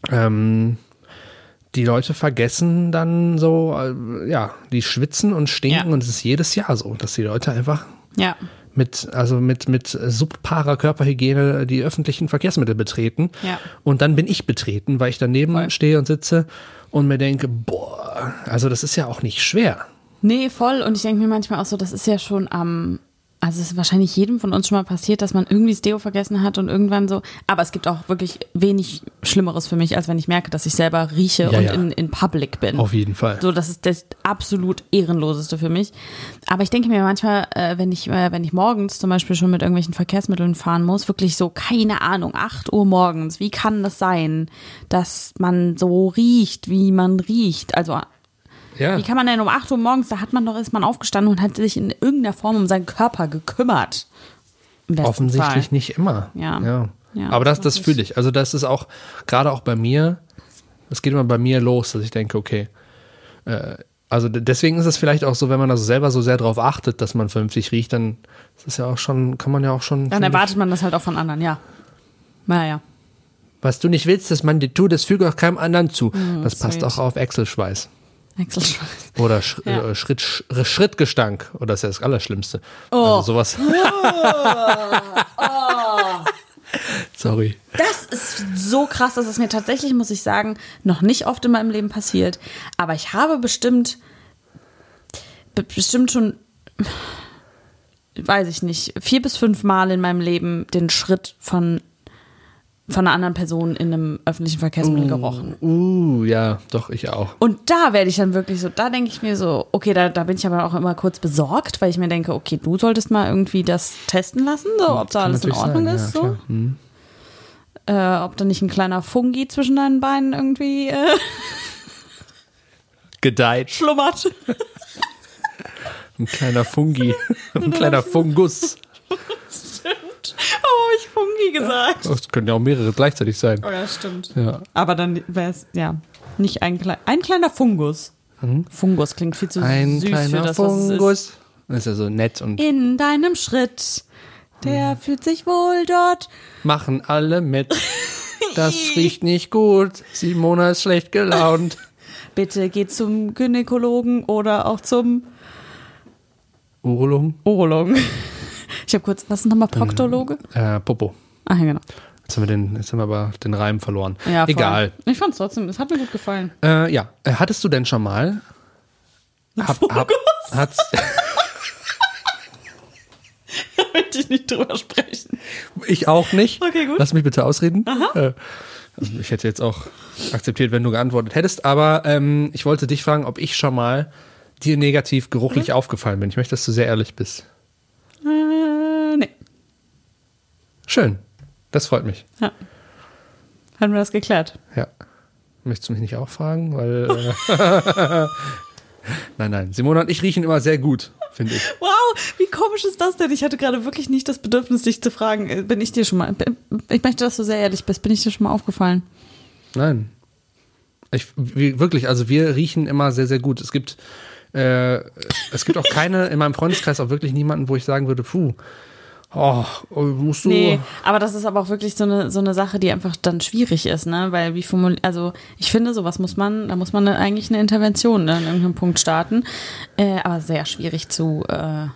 ähm, die Leute vergessen dann so, äh, ja, die schwitzen und stinken Ja. und es ist jedes Jahr so, dass die Leute einfach Ja. mit, also mit, mit subparer Körperhygiene die öffentlichen Verkehrsmittel betreten. Ja. Und dann bin ich betreten, weil ich daneben Voll. stehe und sitze und mir denke, boah, also das ist ja auch nicht schwer. Nee, voll. Und ich denke mir manchmal auch so, das ist ja schon am. Also es ist wahrscheinlich jedem von uns schon mal passiert, dass man irgendwie das Deo vergessen hat und irgendwann so. Aber es gibt auch wirklich wenig Schlimmeres für mich, als wenn ich merke, dass ich selber rieche Ja, und ja. In, in Public bin. Auf jeden Fall. So, das ist das absolut ehrenloseste für mich. Aber ich denke mir manchmal, äh, wenn ich, äh, wenn ich morgens zum Beispiel schon mit irgendwelchen Verkehrsmitteln fahren muss, wirklich so, keine Ahnung, 8 Uhr morgens, wie kann das sein, dass man so riecht, wie man riecht? Also, Ja. wie kann man denn um 8 Uhr morgens, da hat man doch, ist man aufgestanden und hat sich in irgendeiner Form um seinen Körper gekümmert. Offensichtlich Fall. nicht immer. Ja. ja. Ja, Aber das, das fühle ich. Also das ist auch, gerade auch bei mir, das geht immer bei mir los, dass ich denke, okay, äh, also deswegen ist es vielleicht auch so, wenn man also selber so sehr darauf achtet, dass man vernünftig riecht, dann ist es ja auch schon, kann man ja auch schon. Dann erwartet man das halt auch von anderen, ja. Naja. Was du nicht willst, dass man dir tut, das füge auch keinem anderen zu. das passt sweet. auch auf Excel-Schweiß. Wechselschweiß. Oder Sch Ja. äh, Schritt, Sch Schrittgestank. Oder das ist ja das Allerschlimmste. Oh. Also sowas. Sorry. Das ist so krass, dass es mir tatsächlich, muss ich sagen, noch nicht oft in meinem Leben passiert. Aber ich habe bestimmt, be- bestimmt schon, weiß ich nicht, vier bis fünf Mal in meinem Leben den Schritt von, von einer anderen Person in einem öffentlichen Verkehrsmittel gerochen. Uh, ja, doch, ich auch. Und da werde ich dann wirklich so, da denke ich mir so, okay, da, da bin ich aber auch immer kurz besorgt, weil ich mir denke, okay, du solltest mal irgendwie das testen lassen, so, ob da alles in Ordnung sein, ist. ja, so. Hm. äh, ob da nicht ein kleiner Fungi zwischen deinen Beinen irgendwie äh, Gedeiht. schlummert. Ein kleiner Fungi. Ein kleiner Fungus. Oh, ich Fungi gesagt. Das können ja auch mehrere gleichzeitig sein. Oh ja, stimmt. Ja. Aber dann wäre es, ja, nicht ein, klei ein kleiner Fungus. Fungus klingt viel zu. Ein süß kleiner für das, was es ist. Fungus. Das ist ja so nett und In deinem Schritt, der fühlt sich wohl dort. machen alle mit. Das riecht nicht gut. Simona ist schlecht gelaunt. Bitte geh zum Gynäkologen oder auch zum Urolung. Urologen. Ich habe kurz, was ist nochmal Proktologe? Äh, Popo. Ach ja, genau. Jetzt haben wir den, jetzt haben wir aber den Reim verloren. Ja, voll. Egal. Ich fand es trotzdem, es hat mir gut gefallen. Äh, ja, Äh, hattest du denn schon mal? Hab, hab, hat's, Da möchte ich nicht drüber sprechen. ich auch nicht. Okay, gut. Lass mich bitte ausreden. Äh, also ich hätte jetzt auch akzeptiert, wenn du geantwortet hättest, aber ähm, ich wollte dich fragen, ob ich schon mal dir negativ geruchlich Mhm. aufgefallen bin. Ich möchte, dass du sehr ehrlich bist. Äh. Schön. Das freut mich. Ja. Haben wir das geklärt? Ja. Möchtest du mich nicht auch fragen? Weil. Äh, nein, nein. Simona und ich riechen immer sehr gut, finde ich. Wow, wie komisch ist das denn? Ich hatte gerade wirklich nicht das Bedürfnis, dich zu fragen. Äh, Bin ich dir schon mal. Ich möchte, dass du sehr ehrlich bist. Bin ich dir schon mal aufgefallen? Nein. Ich, wirklich, also wir riechen immer sehr, sehr gut. Es gibt, äh, es gibt auch keine, in meinem Freundeskreis auch wirklich niemanden, wo ich sagen würde, puh, oh, musst du. Nee, aber das ist aber auch wirklich so eine, so eine Sache, die einfach dann schwierig ist, ne? Weil wie formuliert, also ich finde, sowas muss man, da muss man eigentlich eine Intervention ne, an irgendeinem Punkt starten. Äh, aber sehr schwierig zu äh,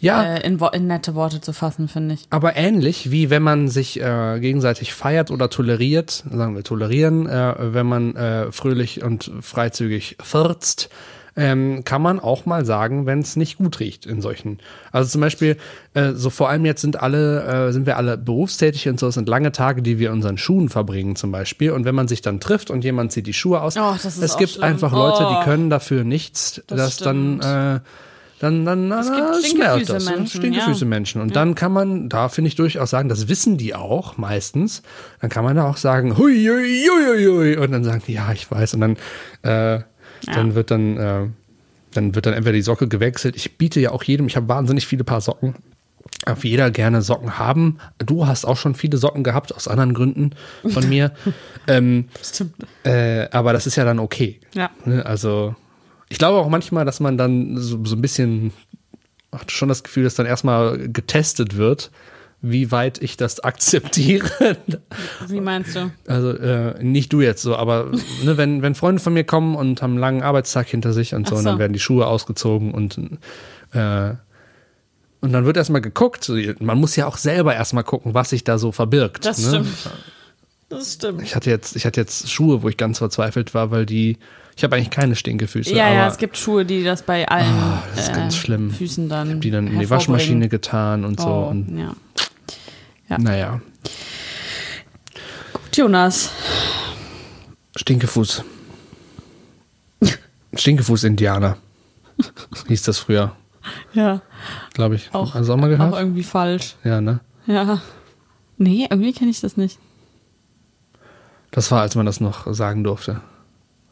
Ja, äh, in, in nette Worte zu fassen, finde ich. aber ähnlich wie wenn man sich äh, gegenseitig feiert oder toleriert, sagen wir tolerieren, äh, wenn man äh, fröhlich und freizügig fürzt, ähm, kann man auch mal sagen, wenn es nicht gut riecht in solchen. Also zum Beispiel, äh, so vor allem jetzt sind alle, äh, sind wir alle berufstätig und so, es sind lange Tage, die wir in unseren Schuhen verbringen zum Beispiel. Und wenn man sich dann trifft und jemand zieht die Schuhe aus, Oh, das es gibt schlimm. einfach Leute, Oh. die können dafür nichts, dass dann stimmt. äh, dann, dann, Es gibt Stinkefüße das? Menschen, Stinkefüße ja. Menschen. Und dann kann man, da finde ich durchaus sagen, das wissen die auch meistens. Dann kann man da auch sagen, hui, hui, hui, hui, hui. Und dann sagen die, ja, ich weiß. Und dann, äh, dann wird dann, äh, dann wird dann entweder die Socke gewechselt. Ich biete ja auch jedem, ich habe wahnsinnig viele Paar Socken. Darf jeder gerne Socken haben. Du hast auch schon viele Socken gehabt, aus anderen Gründen von mir. ähm, Stimmt. äh, aber das ist ja dann okay. Ja. Ne, Also, ich glaube auch manchmal, dass man dann so, so ein bisschen hat schon das Gefühl, dass dann erstmal getestet wird, wie weit ich das akzeptiere. Wie meinst du? Also äh, nicht du jetzt so, aber ne, wenn, wenn Freunde von mir kommen und haben einen langen Arbeitstag hinter sich und so, Ach und dann so. werden die Schuhe ausgezogen und äh, und dann wird erstmal geguckt. So, Man muss ja auch selber erstmal gucken, was sich da so verbirgt. Das ne? stimmt. Das stimmt. Ich hatte jetzt, ich hatte jetzt Schuhe, wo ich ganz verzweifelt war, weil die, ich habe eigentlich keine Stinkefüße. Ja, ja, es gibt Schuhe, die das bei allen Ah, das ist äh, ganz schlimm. Füßen dann. ich hab die dann in die. Waschmaschine getan und so. Oh, Und, ja. Ja. Naja, Gut, Jonas. Stinkefuß. Stinkefuß-Indianer. Hieß das früher, Ja, glaube ich. auch, Also auch mal auch gehört? irgendwie falsch. Ja, ne? Ja. Nee, irgendwie kenne ich das nicht. Das war, als man das noch sagen durfte.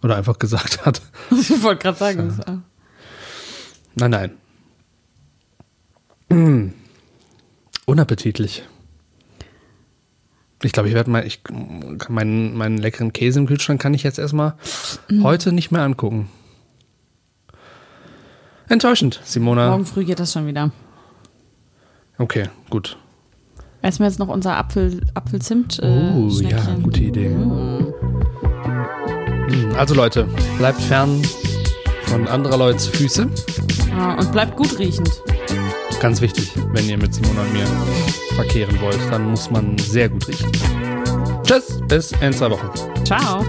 Oder einfach gesagt hat. Ich wollte gerade sagen. das, äh, Nein, nein. Unappetitlich. Ich glaube, ich werde mal, ich meinen, meinen leckeren Käse im Kühlschrank kann ich jetzt erstmal heute nicht mehr angucken. Enttäuschend, Simona. Morgen früh geht das schon wieder. Okay, gut. Essen wir jetzt noch unser Apfel, Apfelzimt. Äh, Oh, ja, gute Idee. Hm, Also Leute, bleibt fern von anderer Leute's Füße. Ja, und bleibt gut riechend. Ganz wichtig, wenn ihr mit Simona und mir verkehren wollt, dann muss man sehr gut riechen. Tschüss, bis in zwei Wochen. Ciao.